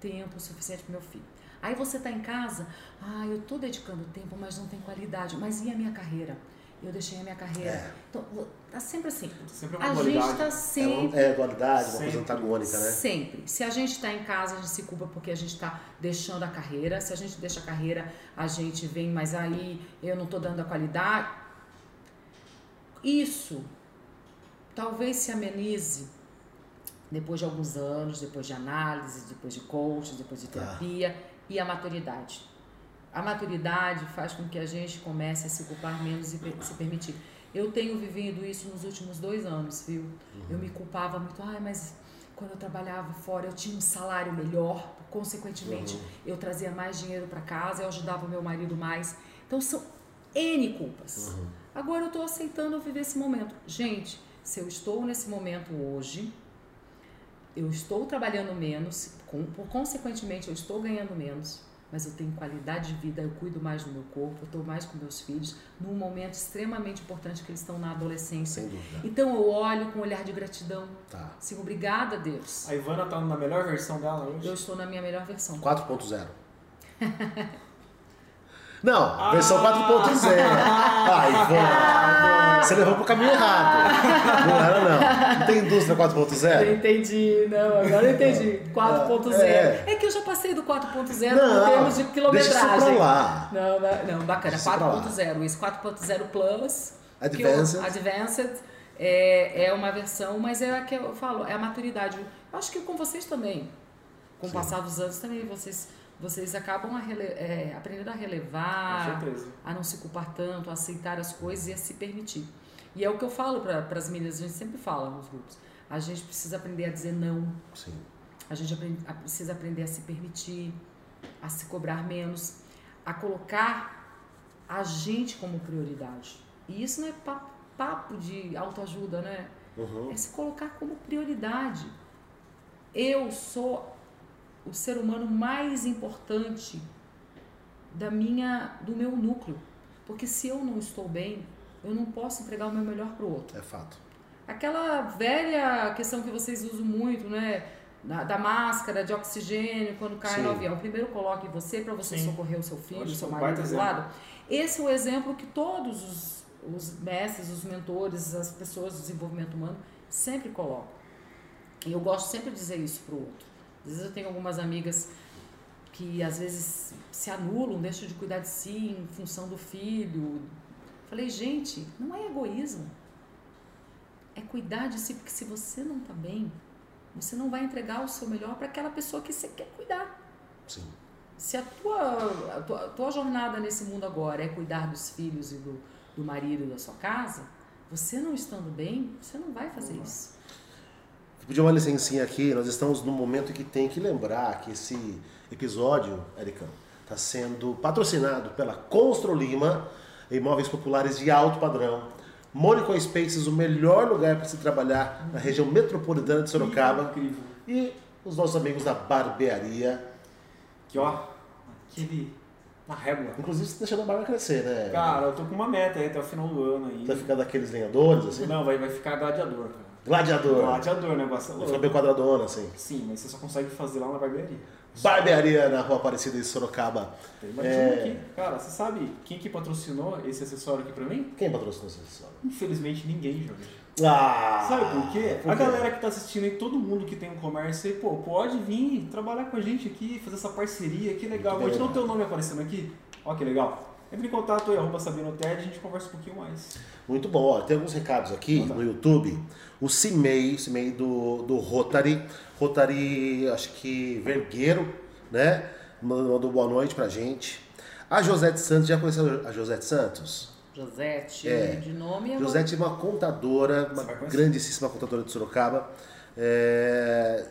tempo suficiente para meu filho. Aí você está em casa, ah, eu estou dedicando tempo, mas não tem qualidade. Mas e a minha carreira? Eu deixei a minha carreira. É. Então, tá sempre assim. Sempre uma A gente dualidade. está É, sempre uma, é dualidade, uma coisa antagônica, né? Sempre. Se a gente está em casa, a gente se culpa porque a gente está deixando a carreira. Se a gente deixa a carreira, a gente vem, mas aí eu não estou dando a qualidade. Isso talvez se amenize depois de alguns anos, depois de análise, depois de coaching, depois de Tá. terapia e a maturidade. A maturidade faz com que a gente comece a se culpar menos e se permitir. Eu tenho vivido isso nos últimos dois anos, viu? Eu me culpava muito, ai, mas quando eu trabalhava fora eu tinha um salário melhor, consequentemente eu trazia mais dinheiro para casa, eu ajudava o meu marido mais. Então são N culpas. Agora eu estou aceitando viver esse momento. Gente, se eu estou nesse momento hoje, eu estou trabalhando menos, com, por consequentemente eu estou ganhando menos, mas eu tenho qualidade de vida, eu cuido mais do meu corpo, eu estou mais com meus filhos, num momento extremamente importante que eles estão na adolescência. Sem dúvida. Então eu olho com um olhar de gratidão. Tá. Assim, obrigada, Deus. A Ivana tá na melhor versão dela hoje. Eu estou na minha melhor versão. 4.0. Não, versão 4.0. Ah, Ivana. Você levou pro caminho errado. Não era, não. Não tem indústria 4.0? entendi, não, agora eu entendi. 4.0. É. É. que eu já passei do 4.0 Não, em termos de deixa quilometragem. isso pra lá. Não, não, não, bacana. Deixa isso pra lá. 4.0. Esse 4.0 Plus. Advanced. eu- Advanced é, é uma versão, mas é a que eu falo, é a maturidade. Eu acho que com vocês também. Com o Sim. passar dos anos também, vocês, vocês acabam a rele, é, aprendendo a relevar, a não se culpar tanto, a aceitar as coisas e a se permitir. E é o que eu falo para as meninas, a gente sempre fala nos grupos. A gente precisa aprender a dizer não, Sim. a gente aprende- a- precisa aprender a se permitir, a se cobrar menos, a colocar a gente como prioridade. E isso não é pa- papo de autoajuda, né? Uhum. É se colocar como prioridade. Eu sou o ser humano mais importante da minha, do meu núcleo. Porque se eu não estou bem, eu não posso entregar o meu melhor para o outro. É fato. Aquela velha questão que vocês usam muito, né? Da, da máscara de oxigênio quando cai Sim. no avião. Primeiro coloque você para você Sim. socorrer o seu filho, o seu marido do lado. Esse é o exemplo que todos os, os mestres, os mentores, as pessoas do desenvolvimento humano sempre colocam. E eu gosto sempre de dizer isso pro outro. Às vezes eu tenho algumas amigas que às vezes se anulam, deixam de cuidar de si em função do filho. Falei, gente, não é egoísmo. É cuidar de si, porque se você não tá bem, você não vai entregar o seu melhor para aquela pessoa que você quer cuidar. Sim. Se a tua, a tua, a tua jornada nesse mundo agora é cuidar dos filhos e do, do marido e da sua casa, você não estando bem, você não vai fazer isso. Vou pedir uma licencinha aqui, nós estamos num momento que tem que lembrar que esse episódio, Ericão, está sendo patrocinado pela Constro Lima, imóveis populares de alto padrão. Mônica Spaces, o melhor lugar para se trabalhar na região metropolitana de Sorocaba. Incrível. E os nossos amigos da Barbearia. Que ó, aquele. Uma régua. Inclusive, você tá deixando a barba crescer, né? Cara, eu tô com uma meta aí até o final do ano aí. Vai ficar daqueles lenhadores, assim? Não, vai, vai ficar gladiador, cara. Gladiador. Gladiador, né? Bastante ficar bem quadradona, assim. Sim, mas você só consegue fazer lá na barbearia. Barbearia na Rua Aparecida em Sorocaba. Imagina É. aqui. Cara, você sabe quem que patrocinou esse acessório aqui pra mim? Quem patrocinou esse acessório? Infelizmente ninguém, Jorge. Ah! Sabe por quê? por a quê? galera que tá assistindo aí, todo mundo que tem um comércio aí, pô, pode vir trabalhar com a gente aqui, fazer essa parceria, que legal. Pode não ter o nome aparecendo aqui? Ó, que legal. Entre em contato aí, arroba Sabino Ted, a gente conversa um pouquinho mais. Muito bom. Ó, tem alguns recados aqui Manda. no YouTube. O Cimei, Cimei do, do Rotary. Rotary, acho que Vergueiro, né? Mandou boa noite pra gente. A Josete Santos, já conheceu a Josete Santos? Josete, É. de nome eu Josete é uma contadora, uma grandíssima contadora de Sorocaba. É,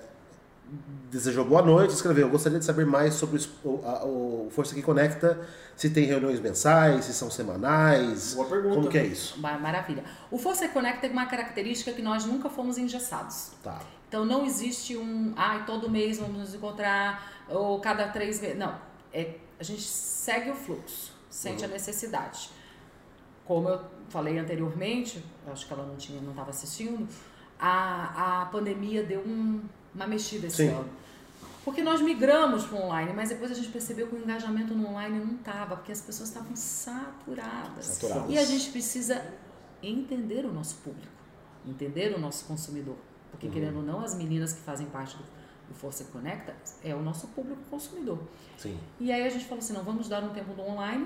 desejou boa noite, escreveu: Gostaria de saber mais sobre o, a, o Força que Conecta, se tem reuniões mensais, se são semanais. Boa pergunta. Como que é isso? Maravilha. O Força Conecta tem uma característica que nós nunca fomos engessados. Tá. Então não existe um, ai, todo mês vamos nos encontrar, ou cada três meses. Não. É, a gente segue o fluxo, sente Uhum. a necessidade. Como eu falei anteriormente, eu acho que ela não tinha, não estava assistindo, a, a pandemia deu um- uma mexida esse Sim. ano. Porque nós migramos para o online, mas depois a gente percebeu que o engajamento no online não estava, porque as pessoas estavam saturadas. Saturadas. E a gente precisa entender o nosso público, entender o nosso consumidor. Porque, querendo ou não, as meninas que fazem parte do, do Força Conecta é o nosso público consumidor. Sim. E aí a gente falou assim, não, vamos dar um tempo do online.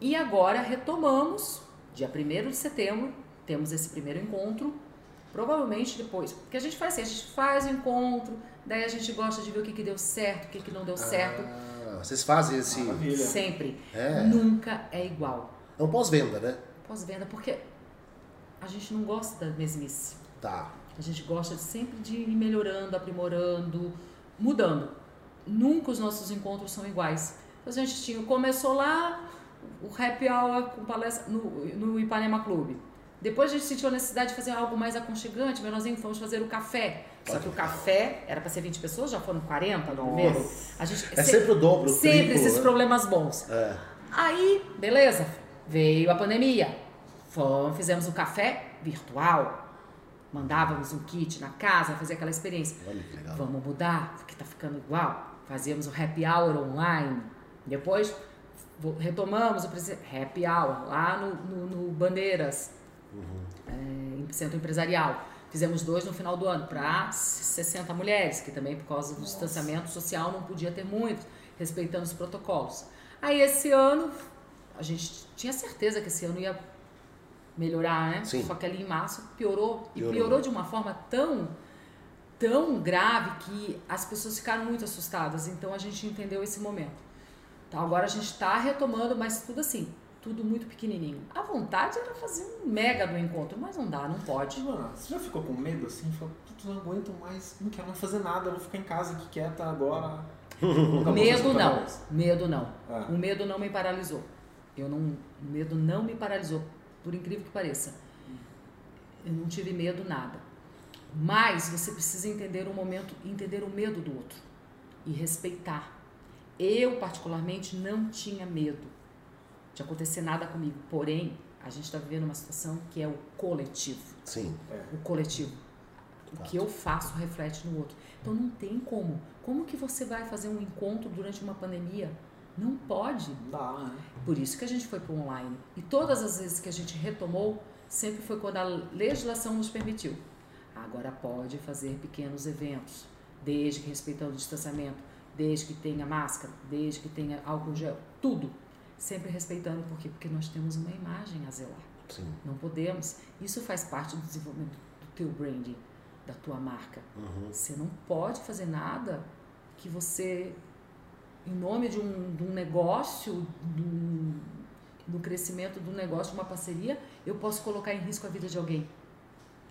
E agora retomamos, dia 1 de setembro, temos esse primeiro encontro. Provavelmente depois, porque a gente faz assim, a gente faz o encontro, daí a gente gosta de ver o que, que deu certo, o que, que não deu certo. Ah, vocês fazem esse. Maravilha. Sempre. É. Nunca é igual. É um pós-venda, né? Pós-venda, porque a gente não gosta da mesmice. Tá. A gente gosta de sempre de ir melhorando, aprimorando, mudando. Nunca os nossos encontros são iguais. Então, a gente tinha, começou lá o happy hour com palestra no, no Ipanema Clube. Depois a gente sentiu a necessidade de fazer algo mais aconchegante, menorzinho, fomos fazer o café. Só que o café era para ser 20 pessoas, já foram 40 no primeiro. A gente, É sempre o dobro, o Sempre triplo, esses né? problemas bons. É. Aí, beleza, veio a pandemia. Fomos, fizemos um café virtual. Mandávamos um kit na casa, fazia aquela experiência. Olha que legal. Vamos mudar, porque tá ficando igual. Fazíamos o happy hour online. Depois retomamos o happy hour lá no, no- no Bandeiras, é, em centro empresarial. Fizemos dois no final do ano para 60 mulheres, que também por causa do distanciamento social não podia ter muitos, respeitando os protocolos. Aí esse ano, a gente tinha certeza que esse ano ia melhorar, né? Sim. Só que ali em março piorou. E Piorou. piorou de uma forma tão tão grave que as pessoas ficaram muito assustadas. Então a gente entendeu esse momento. Então agora a gente está retomando, mas tudo assim, tudo muito pequenininho. A vontade era fazer um mega do encontro, mas não dá, não pode. Mano, você já ficou com medo assim? Falou, putz, não aguento mais, não quero mais fazer nada, vou ficar em casa aqui quieta agora. Medo não, outra medo não. vez. O medo não me paralisou. Eu não, o medo não me paralisou, por incrível que pareça. Eu não tive medo nada. Mas você precisa entender o momento, entender o medo do outro e respeitar. Eu particularmente não tinha medo de acontecer nada comigo. Porém, a gente está vivendo uma situação que é o coletivo Sim. o coletivo. O que eu faço reflete no outro. Então não tem como. Como que você vai fazer um encontro durante uma pandemia? Não pode. Né? Por isso que a gente foi para o online. E todas as vezes que a gente retomou, sempre foi quando a legislação nos permitiu. Agora pode fazer pequenos eventos, desde que respeitando o distanciamento, desde que tenha máscara, desde que tenha álcool gel, tudo. Sempre respeitando, por quê? Porque nós temos uma imagem a zelar. Sim. Não podemos. Isso faz parte do desenvolvimento do teu branding, da tua marca. Uhum. Você não pode fazer nada que você, em nome de um, de um negócio, do, do crescimento do negócio, de uma parceria, eu posso colocar em risco a vida de alguém.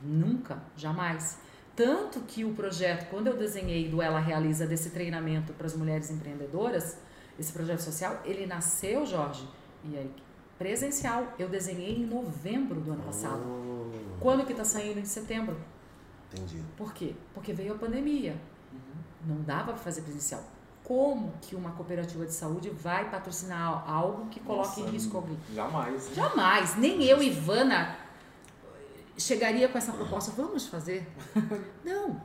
Nunca, jamais. Tanto que o projeto, quando eu desenhei do Ela Realiza desse treinamento para as mulheres empreendedoras, esse projeto social, ele nasceu, Jorge, e aí, presencial. Eu desenhei em novembro do ano passado. Hum, Quando que está saindo? Em setembro. entendi. Por quê? Porque veio a pandemia. Não dava para fazer presencial. Como que uma cooperativa de saúde vai patrocinar algo que coloque Nossa, em risco alguém? Jamais. né? Jamais. Nem eu, Ivana, chegaria com essa proposta. Vamos fazer? Não.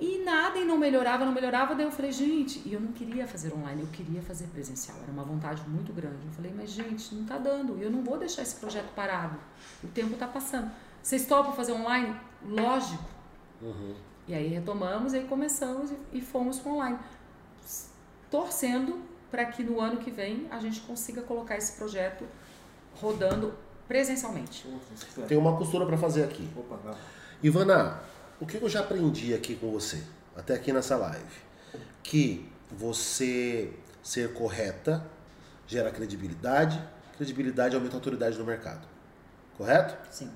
E nada, e não melhorava, não melhorava. Daí eu falei, gente, e eu não queria fazer online, eu queria fazer presencial. Era uma vontade muito grande. Eu falei, mas gente, não tá dando. E eu não vou deixar esse projeto parado. O tempo tá passando. Vocês topam fazer online? Lógico. Uhum. E aí retomamos, e aí começamos e- e fomos para online. Torcendo para que no ano que vem a gente consiga colocar esse projeto rodando presencialmente. Tem uma costura para fazer aqui. Opa. Ivana, o que eu já aprendi aqui com você, até aqui nessa live? Que você ser correta gera credibilidade, credibilidade aumenta a autoridade no mercado. Correto? Sim.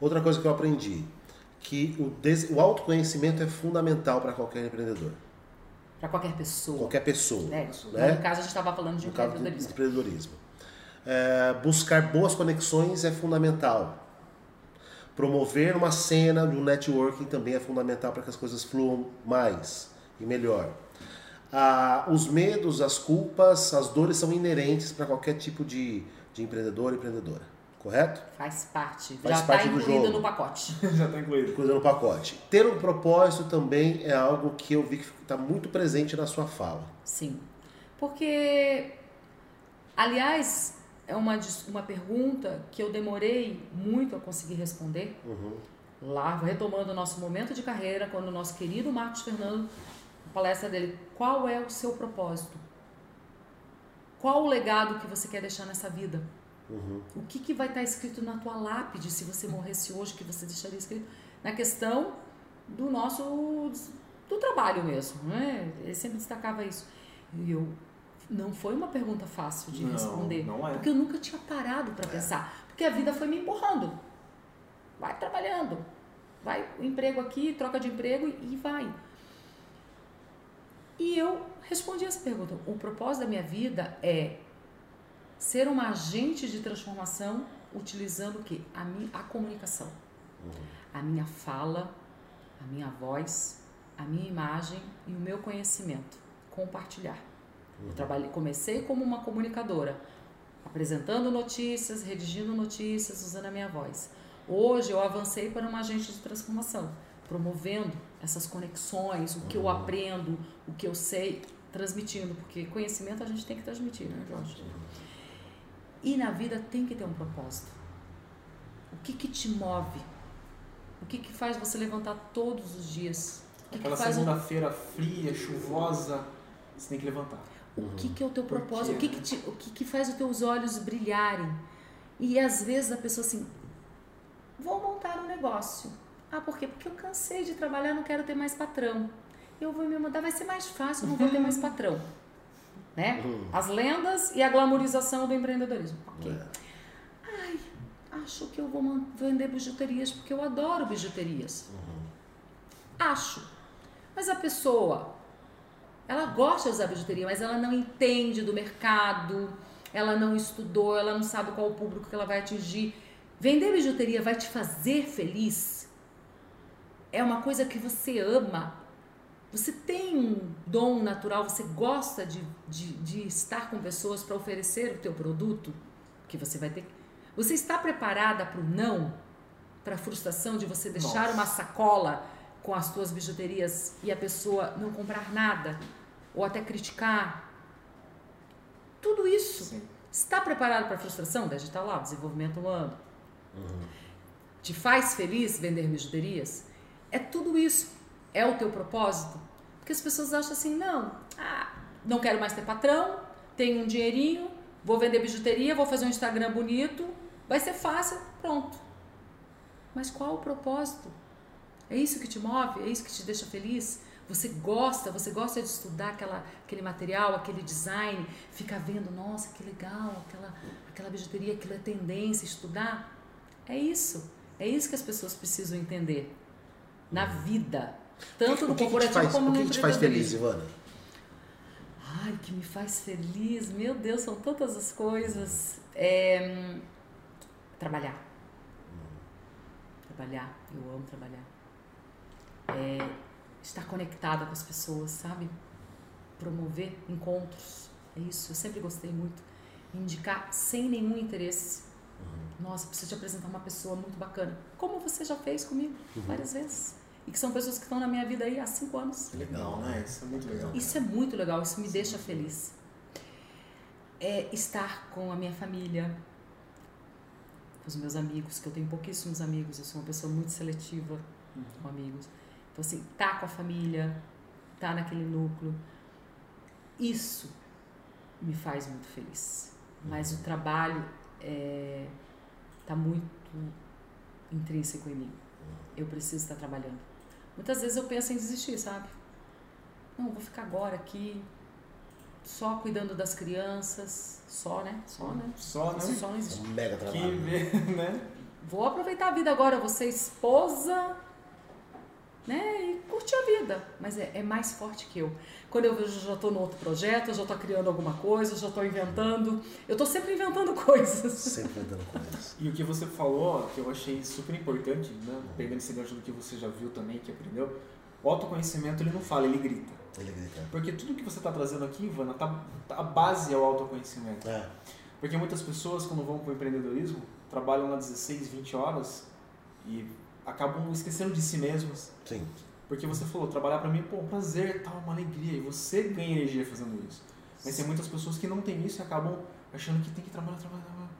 Outra coisa que eu aprendi, que o, des... o autoconhecimento é fundamental para qualquer empreendedor. Para qualquer pessoa. Qualquer pessoa. É, né? No caso, a gente estava falando de No empreendedorismo. empreendedorismo. É, buscar boas conexões é fundamental. Promover uma cena de um networking também é fundamental para que as coisas fluam mais e melhor. Ah, os medos, as culpas, as dores são inerentes para qualquer tipo de, de empreendedor e empreendedora. Correto? Faz parte. Faz Já está do incluído jogo. no pacote. Já tá incluído. Coisa no pacote. Ter um propósito também é algo que eu vi que está muito presente na sua fala. Sim. Porque, aliás, é uma, uma pergunta que eu demorei muito a conseguir responder. Uhum. Lá, retomando o nosso momento de carreira, quando o nosso querido Marcos Fernando, na palestra dele, qual é o seu propósito? Qual o legado que você quer deixar nessa vida? Uhum. O que, que vai estar escrito na tua lápide se você morresse hoje, que você deixaria escrito na questão do nosso do trabalho mesmo, né? Ele sempre destacava isso. E eu não foi uma pergunta fácil de Não, responder, não é. porque eu nunca tinha parado para pensar, porque a vida foi me empurrando. Vai trabalhando, vai o emprego aqui, troca de emprego e vai. E eu respondi essa pergunta. O propósito da minha vida é ser uma agente de transformação utilizando o quê? A, mi, a comunicação. A minha fala, a minha voz, a minha imagem e o meu conhecimento. Compartilhar. Eu trabalhei, comecei como uma comunicadora, apresentando notícias, redigindo notícias, usando a minha voz. Hoje eu avancei para uma agente de transformação, promovendo essas conexões, o que eu aprendo, o que eu sei, transmitindo, porque conhecimento a gente tem que transmitir, né, Jorge? E na vida tem que ter um propósito. O que que te move? O que que faz você levantar todos os dias? Que, que Aquela faz um segunda-feira fria, chuvosa, você tem que levantar. O que, que é o teu propósito? O que, que, te- o que, que faz os teus olhos brilharem? E às vezes a pessoa assim, vou montar um negócio. Ah, por quê? Porque eu cansei de trabalhar, não quero ter mais patrão. Eu vou me mudar, vai ser mais fácil, não vou ter mais patrão. Né? As lendas e a glamorização do empreendedorismo. Ok. É. Ai, acho que eu vou vender bijuterias porque eu adoro bijuterias. Acho. Mas a pessoa, ela gosta de usar bijuteria, mas ela não entende do mercado, ela não estudou, ela não sabe qual o público que ela vai atingir. Vender bijuteria vai te fazer feliz? É uma coisa que você ama. Você tem um dom natural, você gosta de, de, de estar com pessoas para oferecer o teu produto, que você vai ter. Você está preparada para o não? Para a frustração de você deixar Nossa. uma sacola com as tuas bijuterias e a pessoa não comprar nada? Ou até criticar? Tudo isso. Sim. Está preparado para a frustração? Daí está lá, desenvolvimento humano. Te faz feliz vender bijuterias? É tudo isso. É o teu propósito? Porque as pessoas acham assim, não, ah, não quero mais ter patrão, tenho um dinheirinho, vou vender bijuteria, vou fazer um Instagram bonito, vai ser fácil, pronto. Mas qual o propósito? É isso que te move? É isso que te deixa feliz? Você gosta, você gosta de estudar aquela, aquele material, aquele design, ficar vendo, nossa, que legal, aquela, aquela bijuteria, aquilo é tendência, estudar. É isso. É isso que as pessoas precisam entender na vida. Tanto no o corporativo faz, como o no que, que te faz feliz. Ivana? Ai, que me faz feliz, meu Deus, são tantas as coisas. É, hum, trabalhar. Trabalhar, eu amo trabalhar. É, estar conectada com as pessoas, sabe? Promover encontros, é isso, eu sempre gostei muito. Indicar sem nenhum interesse. Nossa, preciso te apresentar uma pessoa muito bacana. Como você já fez comigo várias vezes. E que são pessoas que estão na minha vida aí há cinco anos. Legal, né? Isso é muito legal. Isso é muito legal, isso me deixa feliz. É estar com a minha família, com os meus amigos, que eu tenho pouquíssimos amigos, eu sou uma pessoa muito seletiva com amigos. Então, assim, tá com a família, tá naquele núcleo. Isso me faz muito feliz. Mas o trabalho é, tá muito intrínseco em mim. Eu preciso estar trabalhando. Muitas vezes eu penso em desistir, sabe? Não, vou ficar agora aqui só cuidando das crianças, só, né? Só, né? Só, né? Só não É existe. um mega Que trabalho. vê, né? Vou aproveitar a vida agora, vou ser esposa, né? E curtir a vida. Mas é, é mais forte que eu. Quando eu vejo, eu já estou no outro projeto, eu já estou criando alguma coisa, eu já estou inventando. Eu estou sempre inventando coisas. Sempre inventando coisas. E o que você falou, que eu achei super importante, né? pegando esse gancho do que você já viu também, que aprendeu, o autoconhecimento ele não fala, ele grita. Ele grita. Porque tudo que você está trazendo aqui, Ivana, tá, tá- a base é o autoconhecimento. É. Porque muitas pessoas, quando vão para o empreendedorismo, trabalham lá 16, 20 horas e acabam esquecendo de si mesmas. Sim. Porque você falou, trabalhar para mim, pô, um prazer, tal, uma alegria. E você ganha energia fazendo isso. Mas tem muitas pessoas que não têm isso e acabam achando que tem que trabalhar, trabalhar, trabalhar.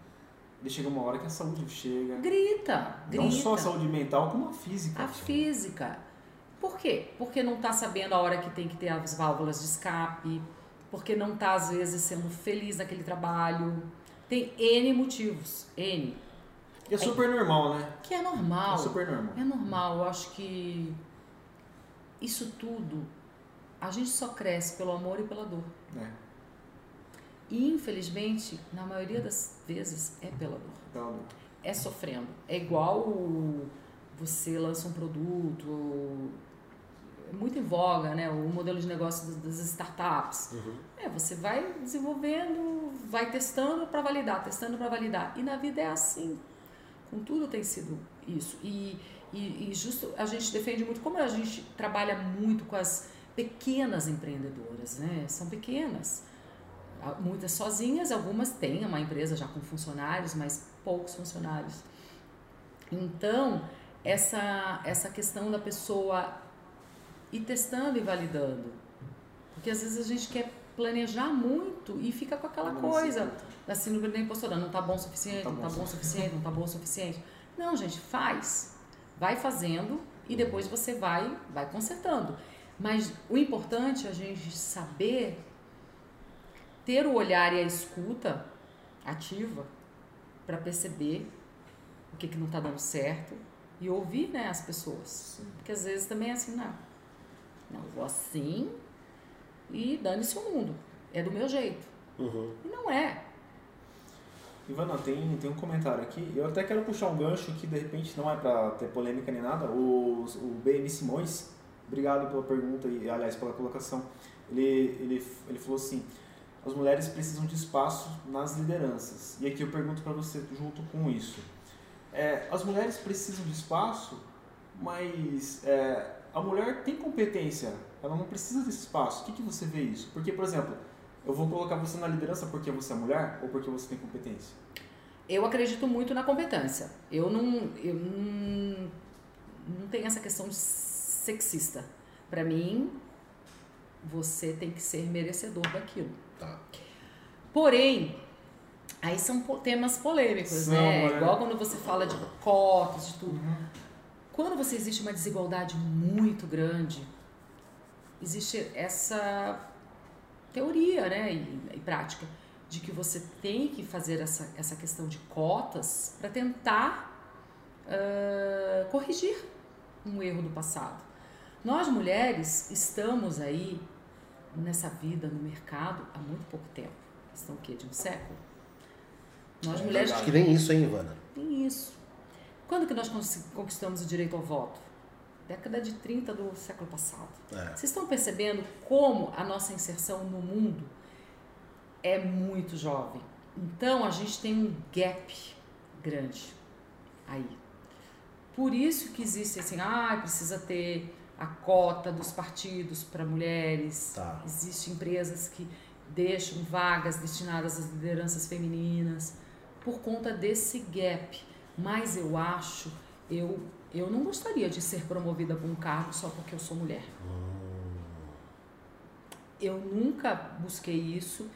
E chega uma hora que a saúde chega. Grita, grita. Não só a saúde mental, como a física. A física. Por quê? Porque não está sabendo a hora que tem que ter as válvulas de escape, porque não está, às vezes, sendo feliz naquele trabalho. Tem N motivos. N. É super normal, né? Que é normal. É super normal. É normal. Eu acho que isso tudo, a gente só cresce pelo amor e pela dor. É. E, infelizmente, na maioria das vezes, é pela dor. Então, é sofrendo. É igual você lança um produto, é muito em voga, né? O modelo de negócio das- das startups. Uhum. É, você vai desenvolvendo, vai testando para validar, testando para validar. E na vida é assim. Com tudo tem sido isso. E, e, e justo a gente defende muito, como a gente trabalha muito com as pequenas empreendedoras, né? São pequenas. Ah, Muitas sozinhas, algumas têm uma empresa já com funcionários, mas poucos funcionários. Então, essa, essa questão da pessoa ir testando e validando. Porque às vezes a gente quer planejar muito e fica com aquela Não coisa da síndrome da impostora. Não tá bom o suficiente, não tá bom o suficiente, não tá bom o suficiente. Não, gente, faz. Vai fazendo e depois você vai, vai consertando. Mas o importante é a gente saber ter o olhar e a escuta ativa para perceber o que, que não está dando certo e ouvir né, as pessoas. Porque às vezes também é assim, não. Não, vou assim e dane-se o mundo. É do meu jeito. Uhum. E não é. Ivana, tem, tem um comentário aqui. Eu até quero puxar um gancho que de repente não é pra ter polêmica nem nada. O, o BM Simões, obrigado pela pergunta e, aliás, pela colocação. Ele, ele, ele falou assim: as mulheres precisam de espaço nas lideranças. E aqui eu pergunto para você, junto com isso: é, as mulheres precisam de espaço, mas é, a mulher tem competência, ela não precisa desse espaço. O que, que você vê isso? Porque, por exemplo, eu vou colocar você na liderança porque você é mulher ou porque você tem competência? Eu acredito muito na competência. Eu não, eu não, não tenho essa questão sexista. Para mim, você tem que ser merecedor daquilo. Tá. Porém, aí são temas polêmicos, São, né? é. Igual quando você fala de cotas, de tudo. Quando você existe uma desigualdade muito grande, existe essa teoria, né, e, e prática de que você tem que fazer essa, essa questão de cotas para tentar ah, corrigir um erro do passado. Nós mulheres estamos aí nessa vida no mercado há muito pouco tempo. Questão o quê? De um século? Nós É mulheres Acho que nem isso, hein, Ivana? tem isso. Quando que nós conquistamos o direito ao voto? Década de 30 do século passado. É. Vocês estão percebendo como a nossa inserção no mundo é muito jovem. Então a gente tem um gap grande aí. Por isso que existe assim, ah, precisa ter a cota dos partidos para mulheres. Tá. Existem empresas que deixam vagas destinadas às lideranças femininas por conta desse gap. Mas eu acho, eu, eu não gostaria de ser promovida para um cargo só porque eu sou mulher. Eu nunca busquei isso.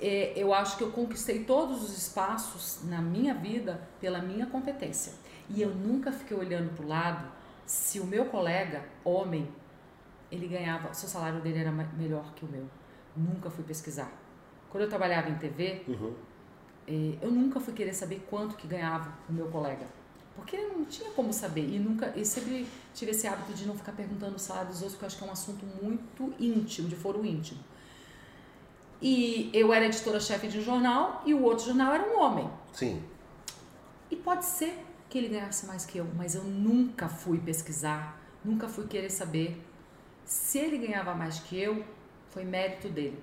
É, eu acho que eu conquistei todos os espaços na minha vida pela minha competência. E eu nunca fiquei olhando para o lado se o meu colega, homem, ele ganhava, o seu salário dele era melhor que o meu. Nunca fui pesquisar. Quando eu trabalhava em TV, Uhum. eh, eu nunca fui querer saber quanto que ganhava o meu colega. Porque eu não tinha como saber. E nunca, e sempre tive esse hábito de não ficar perguntando o salário dos outros, porque eu acho que é um assunto muito íntimo, de foro íntimo. E eu era editora-chefe de um jornal e o outro jornal era um homem. Sim. E pode ser que ele ganhasse mais que eu, mas eu nunca fui pesquisar Nunca fui querer saber. Se ele ganhava mais que eu, foi mérito dele.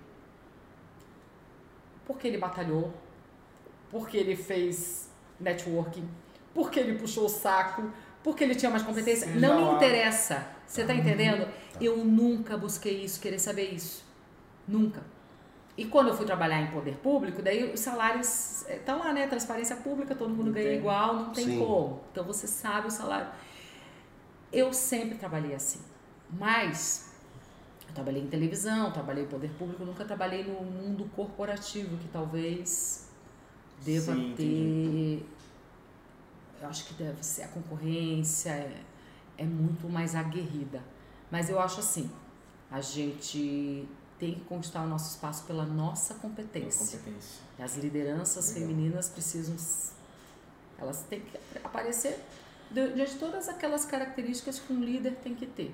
Porque ele batalhou, porque ele fez networking, porque ele puxou o saco, porque ele tinha mais competência. Seja Não me interessa. Você tá entendendo? Eu nunca busquei isso, querer saber isso. Nunca. E quando eu fui trabalhar em poder público, daí os salários estão lá, né? Transparência pública, todo mundo Não ganha igual, não tem Sim. como. Então você sabe o salário. Eu sempre trabalhei assim. Mas eu trabalhei em televisão, trabalhei em poder público, nunca trabalhei no mundo corporativo, que talvez deva Sim, ter. entendi. Eu acho que deve ser a concorrência, é, é muito mais aguerrida. Mas eu acho assim, a gente tem que conquistar o nosso espaço pela nossa competência. Competência. As lideranças Legal. femininas precisam. Elas têm que aparecer de, de todas aquelas características que um líder tem que ter.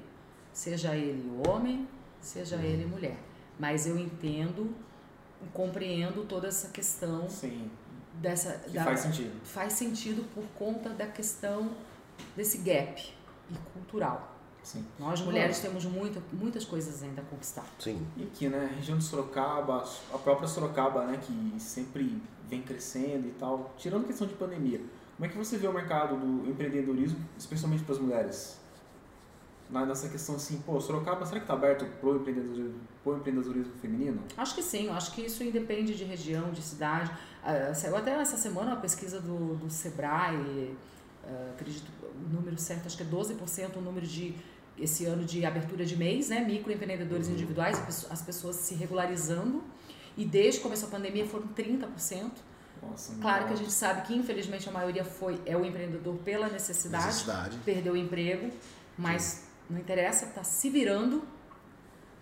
Seja ele homem, seja ele mulher. Mas eu entendo compreendo toda essa questão Sim, dessa. que da- faz sentido. faz sentido por conta da questão desse gap e cultural. Sim. Nós mulheres temos muita, muitas coisas ainda a conquistar. Sim. E aqui, né, a região de Sorocaba, a própria Sorocaba, né, que sempre vem crescendo e tal, tirando a questão de pandemia, como é que você vê o mercado do empreendedorismo, especialmente para as mulheres? Na- Nessa questão assim, pô, Sorocaba, será que está aberto pro empreendedorismo, pro empreendedorismo feminino? Acho que sim, acho que isso independe de região, de cidade. Ah, saiu até essa semana uma pesquisa do, do Sebrae, ah, acredito, o número certo, acho que é 12% o número de, esse ano de abertura de mês, né? Microempreendedores individuais, as pessoas- as pessoas se regularizando. E desde que começou a pandemia foram 30%. Nossa, Claro legal. que a gente sabe que infelizmente a maioria foi é o empreendedor pela necessidade, Necessidade. perdeu o emprego, mas não interessa, está se virando,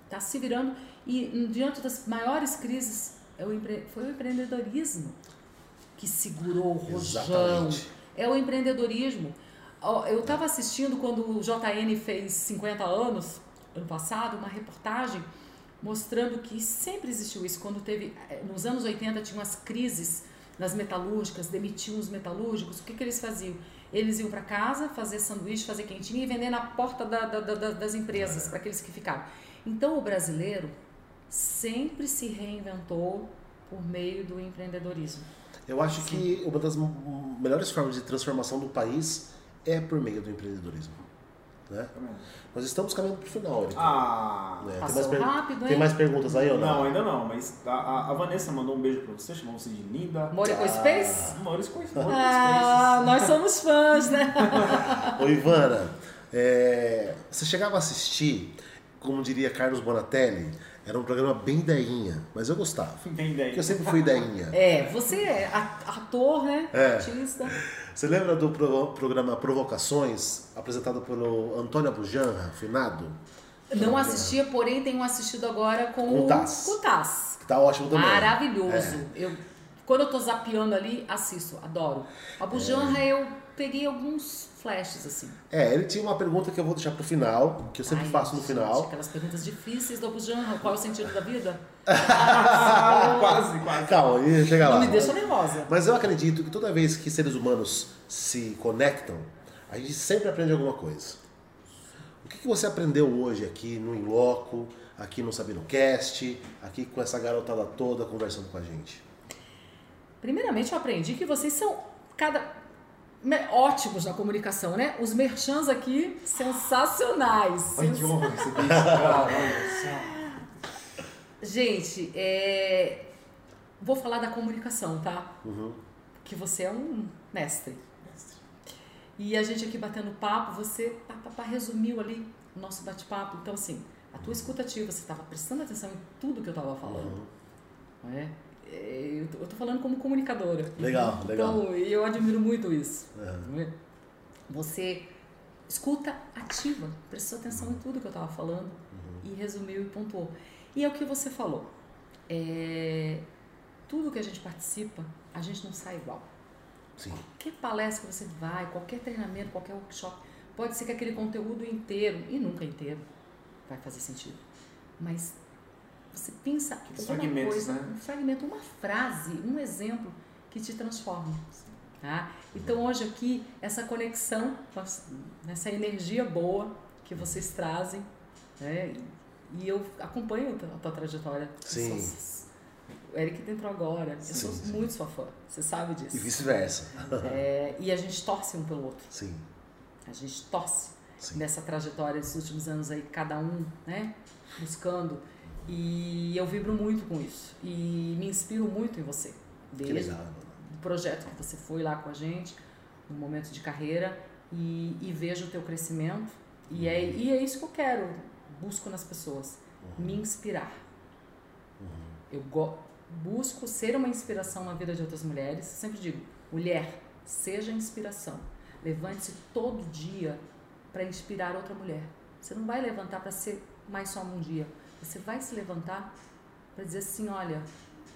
está se virando e hum, diante das maiores crises é o empre- foi o empreendedorismo que segurou o rojão. Exatamente. É o empreendedorismo. Eu estava assistindo quando o JN fez 50 anos, ano passado, uma reportagem mostrando que sempre existiu isso. Quando teve, eh, nos anos 80, tinham as crises nas metalúrgicas, demitiam os metalúrgicos, o que, que eles faziam? Eles iam para casa fazer sanduíche, fazer quentinha e vender na porta da- da- da- das empresas, para aqueles que ficavam. Então, o brasileiro sempre se reinventou por meio do empreendedorismo. Eu acho que uma das melhores formas de transformação do país é por meio do empreendedorismo. Né? Nós estamos caminhando para o final, Erika. Ah, Né? Tem, mais rápido, hein? tem mais perguntas aí ou não? não, ainda não, mas a, a- Vanessa mandou um beijo pra você, chamou você de linda. Morico Space? Maurício Cois- Ah, nós somos fãs, né? Ô Ivana, é, você chegava a assistir, como diria Carlos Bonatelli, era um programa bem ideinha, mas eu gostava. Entende aí? Porque eu sempre fui ideinha. É, você é ator, né? É. Artista. Você lembra do pro- programa Provocações, apresentado pelo Antônio Abujanra, finado? Não assistia, porém tenho assistido agora com, Com o Taz. com o Taz. Que tá ótimo também. Maravilhoso. É. Eu, quando eu tô zapeando ali, assisto, adoro. A Bujanra eu peguei alguns flashes assim. É, ele tinha uma pergunta que eu vou deixar pro final, que eu sempre Ai, faço no gente, final. Aquelas perguntas difíceis do Bujanra. Qual é o sentido da vida? Ah, quase, quase. Calma, ele chega lá. Não me deixa nervosa. Mas eu acredito que toda vez que seres humanos se conectam, a gente sempre aprende alguma coisa. O que, que você aprendeu hoje aqui no Inloco, aqui no SabinoCast, aqui com essa garotada toda conversando com a gente? Primeiramente, eu aprendi que vocês são cada ótimos na comunicação, né? Os merchans aqui, sensacionais. Ai, que honra só. Gente, é, vou falar da comunicação, tá? Uhum. Que você é um mestre. E a gente aqui batendo papo, você pá, pá, pá, resumiu ali o nosso bate-papo. Então, assim, a tua escutativa, você estava prestando atenção em tudo que eu estava falando. Uhum. é? É, Eu tô falando como comunicadora. Legal, legal. Então, e eu admiro muito isso. Uhum. Você escuta ativa, prestou atenção em tudo que eu estava falando e resumiu e pontuou. E é o que você falou. É, tudo que a gente participa, a gente não sai igual. Sim. Qualquer palestra que você vai, qualquer treinamento, qualquer workshop, pode ser que aquele conteúdo inteiro, e nunca inteiro, vai fazer sentido. Mas você pensa Aqueles uma fragmentos, coisa, né? um fragmento, uma frase, um exemplo que te transforma. Tá? Então hoje aqui, essa conexão, essa energia boa, que vocês trazem, né? E eu acompanho a tua trajetória. Sim. Sou- o Eric entrou agora. Sim, eu sou sim. muito sua fã. Você sabe E disso. vice-versa. É, e a gente torce um pelo outro. Sim, A gente torce sim. nessa trajetória desses últimos anos aí, cada um, né, buscando. E eu vibro muito com isso. E me inspiro muito em você. Que Desde legal. o projeto que você foi lá com a gente, no momento de carreira, e, e vejo o teu crescimento. E é, e é isso que eu quero, busco nas pessoas, me inspirar. Eu go- busco ser uma inspiração na vida de outras mulheres. Sempre digo, mulher, seja inspiração. Levante-se todo dia para inspirar outra mulher. Você não vai levantar para ser mais só um dia. Você vai se levantar para dizer assim, olha,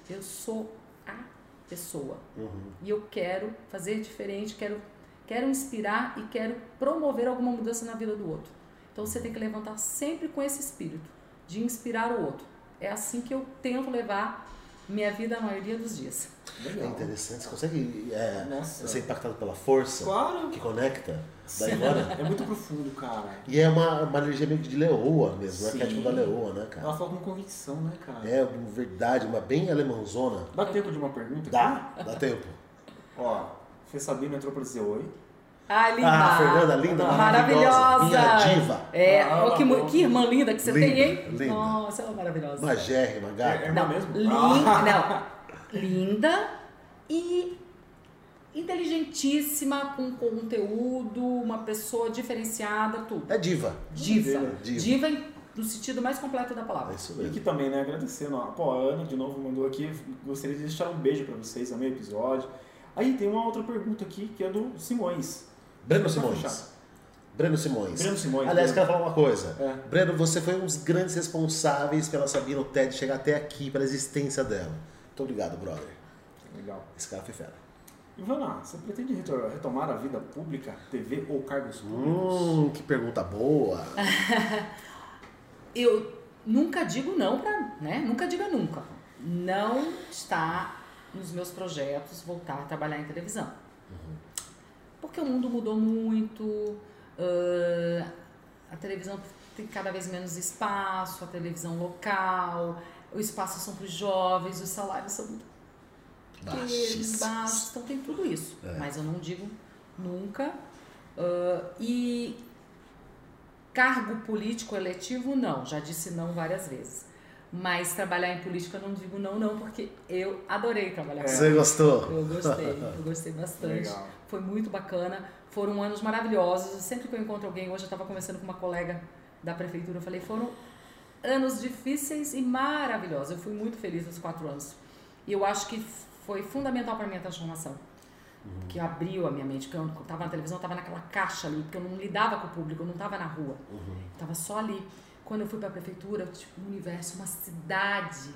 eu sou a pessoa. Uhum. E eu quero fazer diferente, quero, quero inspirar e quero promover alguma mudança na vida do outro. Então você tem que levantar sempre com esse espírito de inspirar o outro. É assim que eu tento levar minha vida a maioria dos dias. É Legal. interessante. Você consegue é, Nossa. ser impactado pela força Claro. que conecta da Ivana? É muito profundo, cara. E é uma, uma energia meio que de leoa mesmo, o Sim. arquétipo da leoa, né, cara? Ela fala com convicção, né, cara? É verdade, uma bem alemãozona. Dá tempo de uma pergunta? Dá, dá tempo. Ó, Fê Sabina entrou pra dizer oi. Ah, linda! Ah, Fernanda, linda, Maravilhosa! Minha diva. É, Ah, ó, que, que irmã linda que você Linda, tem, hein? linda. Nossa, ela é maravilhosa. Magérrima, É, gata. irmã Não, mesmo? lin- Ah. não, linda e inteligentíssima, com conteúdo, uma pessoa diferenciada, tudo. É diva. Diva. Diva. Diva em- no sentido mais completo da É palavra. isso E aqui mesmo. também, né, agradecendo, ó, pô, a Ana de novo mandou aqui, gostaria de deixar um beijo pra vocês, amei o episódio. Aí tem uma outra pergunta aqui, que é do Simões. Breno Pra Simões. Breno Simões. Breno Simões. Aliás, Breno. quero falar uma coisa. É. Breno, você foi um dos grandes responsáveis pela Sabina TED chegar até aqui, pela existência dela. Muito obrigado, brother. Legal. Esse cara foi fera. Ivana, você pretende retomar a vida pública, TV ou cargos públicos? Hum, que pergunta boa. Eu nunca digo não pra, né? Nunca diga nunca. Não está nos meus projetos voltar a trabalhar em televisão. Porque o mundo mudou muito, ãh, a televisão tem cada vez menos espaço, a televisão local, o espaço são para os jovens, os salários são muito baixos, então tem tudo isso. É. Mas eu não digo nunca. ãh, e cargo político eletivo, não. Já disse não várias vezes. Mas trabalhar em política eu não digo não, não, porque eu adorei trabalhar com Você gostou? eu gostei, eu gostei bastante. Legal. Foi muito bacana. Foram anos maravilhosos. Sempre que eu encontro alguém, hoje eu estava conversando com uma colega da prefeitura, eu falei, foram anos difíceis e maravilhosos. Eu fui muito feliz nos quatro anos. E eu acho que foi fundamental para minha transformação. Que abriu a minha mente, porque eu estava na televisão, estava naquela caixa ali, porque eu não lidava com o público, eu não estava na rua. Estava só ali. Quando eu fui para a prefeitura, tipo, um universo, uma cidade.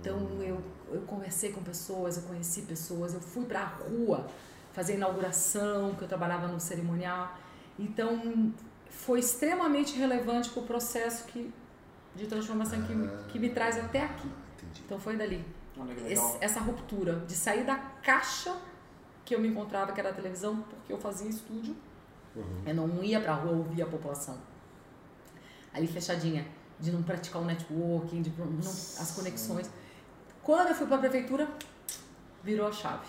Então eu, eu conversei com pessoas, eu conheci pessoas, eu fui para a rua fazer inauguração, que eu trabalhava no cerimonial. Então foi extremamente relevante para o processo que, de transformação que, me- que me traz até aqui. Entendi. Então foi dali. Que Esse- essa ruptura de sair da caixa que eu me encontrava, que era a televisão, porque eu fazia estúdio. Eu não ia pra rua ouvir a população. Ali fechadinha, de não praticar o networking, de não, as conexões. Quando eu fui pra prefeitura, virou a chave.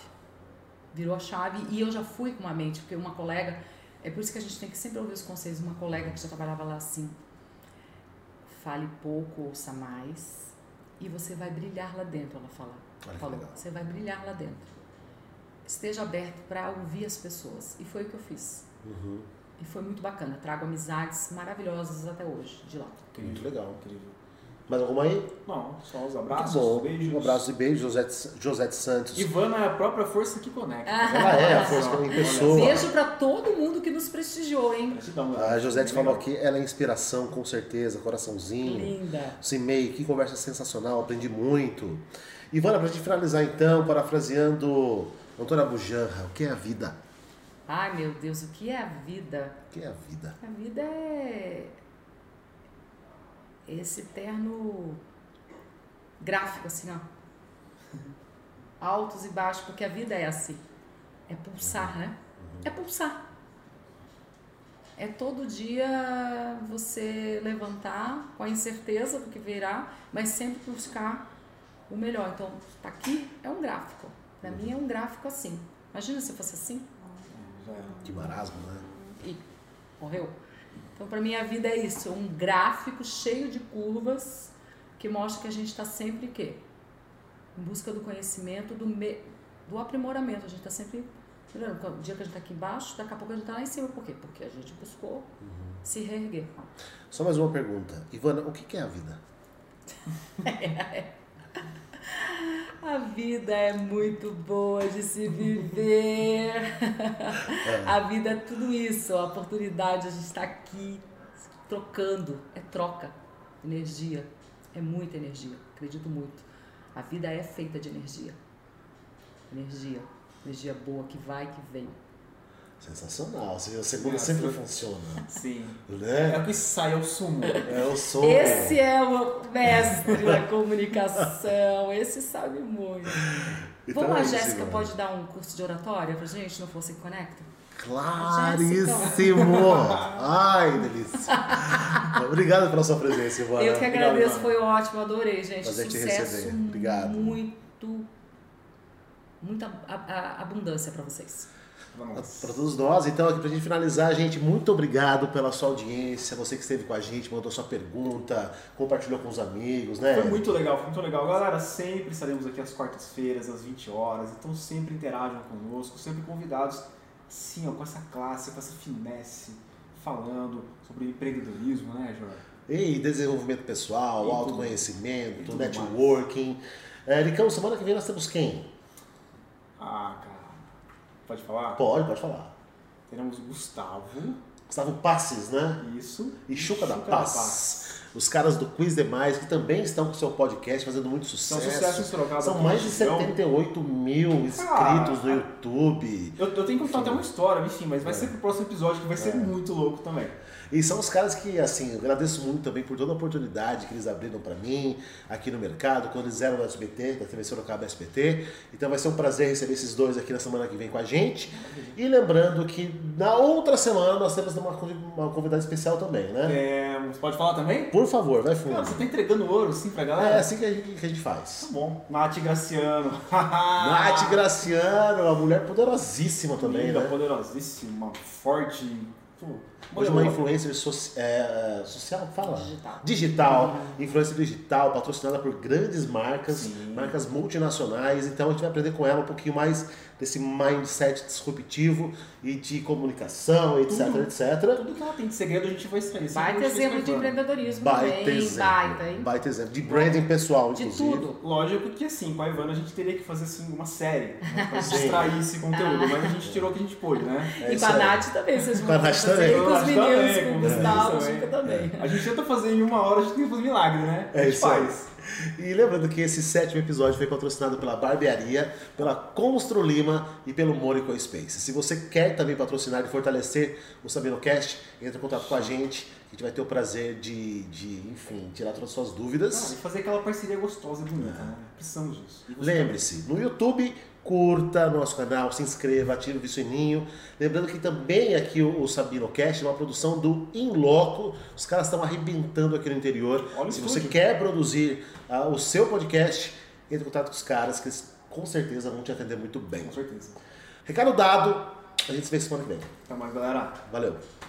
Virou a chave e eu já fui com uma mente, porque uma colega, é por isso que a gente tem que sempre ouvir os conselhos, uma colega que já trabalhava lá assim, fale pouco, ouça mais, e você vai brilhar lá dentro, ela fala. Olha falou, legal. você vai brilhar lá dentro. Esteja aberto para ouvir as pessoas. E foi o que eu fiz. Uhum. E foi muito bacana. Trago amizades maravilhosas até hoje de lá. Muito legal. Incrível. Mais alguma aí? Não, só os abraços, bom. beijos. Um abraço e beijo, José, José Santos. Ivana é a própria força que conecta. Ela é a força em pessoa. Beijo para todo mundo que nos prestigiou, hein? Gratidão, A Josete falou aqui, ela é inspiração, com certeza, coraçãozinho. Linda. Cimei, que conversa sensacional, aprendi muito. Ivana, pra gente finalizar então, parafraseando Antônio Abujanra, o que é a vida? Ai, meu Deus, o que é a vida? O que é a vida? A vida é esse terno gráfico, assim, ó. Altos e baixos, porque a vida é assim. É pulsar, né? É pulsar. é todo dia você levantar com a incerteza do que virá, mas sempre buscar o melhor. Então, tá aqui é um gráfico. Para mim é um gráfico assim. Imagina se fosse assim. De marasmo, né? e morreu. Então, para mim, a vida é isso, é um gráfico cheio de curvas que mostra que a gente está sempre o quê? Em busca do conhecimento, do, me, do aprimoramento. A gente está sempre. O dia que a gente está aqui embaixo, daqui a pouco a gente está lá em cima. Por quê? Porque a gente buscou se reerguer. Só mais uma pergunta. Ivana, o que que é a vida? A vida é muito boa de se viver. A vida é tudo isso, a oportunidade, a gente está aqui trocando, é troca, energia, é muita energia, acredito muito. A vida é feita de energia. Energia, energia boa que vai, que vem. Sensacional. A segunda É, sempre funciona. Sim. É Né? o que sai, é o sumo. É o som. Esse é o mestre da comunicação, esse sabe muito. Então Vamos, é a Jéssica pode dar um curso de oratória pra gente no Força que Conecta? Claríssimo! Ai, delícia! Obrigado pela sua presença, Ivana. Eu que Obrigado, agradeço, Ivana. foi ótimo, adorei, gente. Prazer te Sucesso receber. Obrigado. muito, muita abundância pra vocês. Para todos nós, então, aqui pra gente finalizar, gente, muito obrigado pela sua audiência, você que esteve com a gente, mandou sua pergunta, compartilhou com os amigos, né? Foi muito legal, foi muito legal. Galera, sempre estaremos aqui às quartas-feiras, às 20 horas. Então sempre interajam conosco, sempre convidados, sim, ó, com essa classe, com essa finesse, falando sobre empreendedorismo, né, Jorge? E desenvolvimento pessoal, E autoconhecimento, networking. É, Licão, semana que vem nós temos quem? Ah, cara. Pode falar? Pode, pode falar. Teremos Gustavo, Gustavo Passes, né? isso. E Chuca da Paz. Os caras do Quiz Demais, que também estão com o seu podcast fazendo muito São sucesso. sucesso em Sorocaba. São mais de Chicão. 78 mil inscritos Cara, no YouTube. Eu, eu tenho que contar até uma história, enfim, mas vai É. ser pro próximo episódio que vai ser É. muito louco também. E são os caras que, assim, eu agradeço muito também por toda a oportunidade que eles abriram pra mim aqui no mercado, quando eles eram do SBT, da TV Sorocaba SBT. Então vai ser um prazer receber esses dois aqui na semana que vem com a gente. E lembrando que na outra semana nós temos uma, uma convidada especial também, né? É, você pode falar também? Por favor, vai fundo. Cara, você tá entregando ouro assim pra É galera? assim que a gente, que a gente faz. Tá bom. Nath Graciano. Nath Graciano, uma mulher poderosíssima também, Linda, né? poderosíssima, forte. Pô, Hoje uma influencer soci- é, social, fala? Digital. Digital, influencer digital, patrocinada por grandes marcas, Sim. marcas multinacionais. Então a gente vai aprender com ela um pouquinho mais desse mindset disruptivo e de comunicação, etc, Tudo. etc. Tudo que ela tem de segredo a gente vai extrair. Baita exemplo de empreendedorismo Baita também, exemplo. baita, hein? Baita exemplo. De branding pessoal, De inclusive. tudo. Lógico que assim, com a Ivana a gente teria que fazer assim, uma série né, pra extrair esse conteúdo, mas a gente tirou o que a gente pôde, né? É e com a. Nath também, vocês Com vão a Nath fazer também. Os meninos, também, com o Gustavo, Chica também. A gente tenta fazer em uma hora, a gente tem que fazer milagre, né? É a gente isso aí. faz. E lembrando que esse sétimo episódio foi patrocinado pela Barbearia, pela Constro Lima e pelo Morico Space. Se você quer também patrocinar e fortalecer o SabinoCast, entre em contato com a gente. A gente vai ter o prazer de, de enfim, tirar todas as suas Ah, dúvidas. e fazer aquela parceria gostosa e bonita, né? Precisamos disso. Lembre-se, no YouTube, curta nosso canal, se inscreva, ative o sininho. Lembrando que também aqui o, o SabinoCast é uma produção do Inloco. Os caras estão arrebentando aqui no interior. Olha Se você quer produzir ah, o seu podcast, entre em contato com os caras, que eles com certeza vão te atender muito bem. Com certeza. Recado dado, a gente se vê semana que vem. Até mais, galera. Valeu!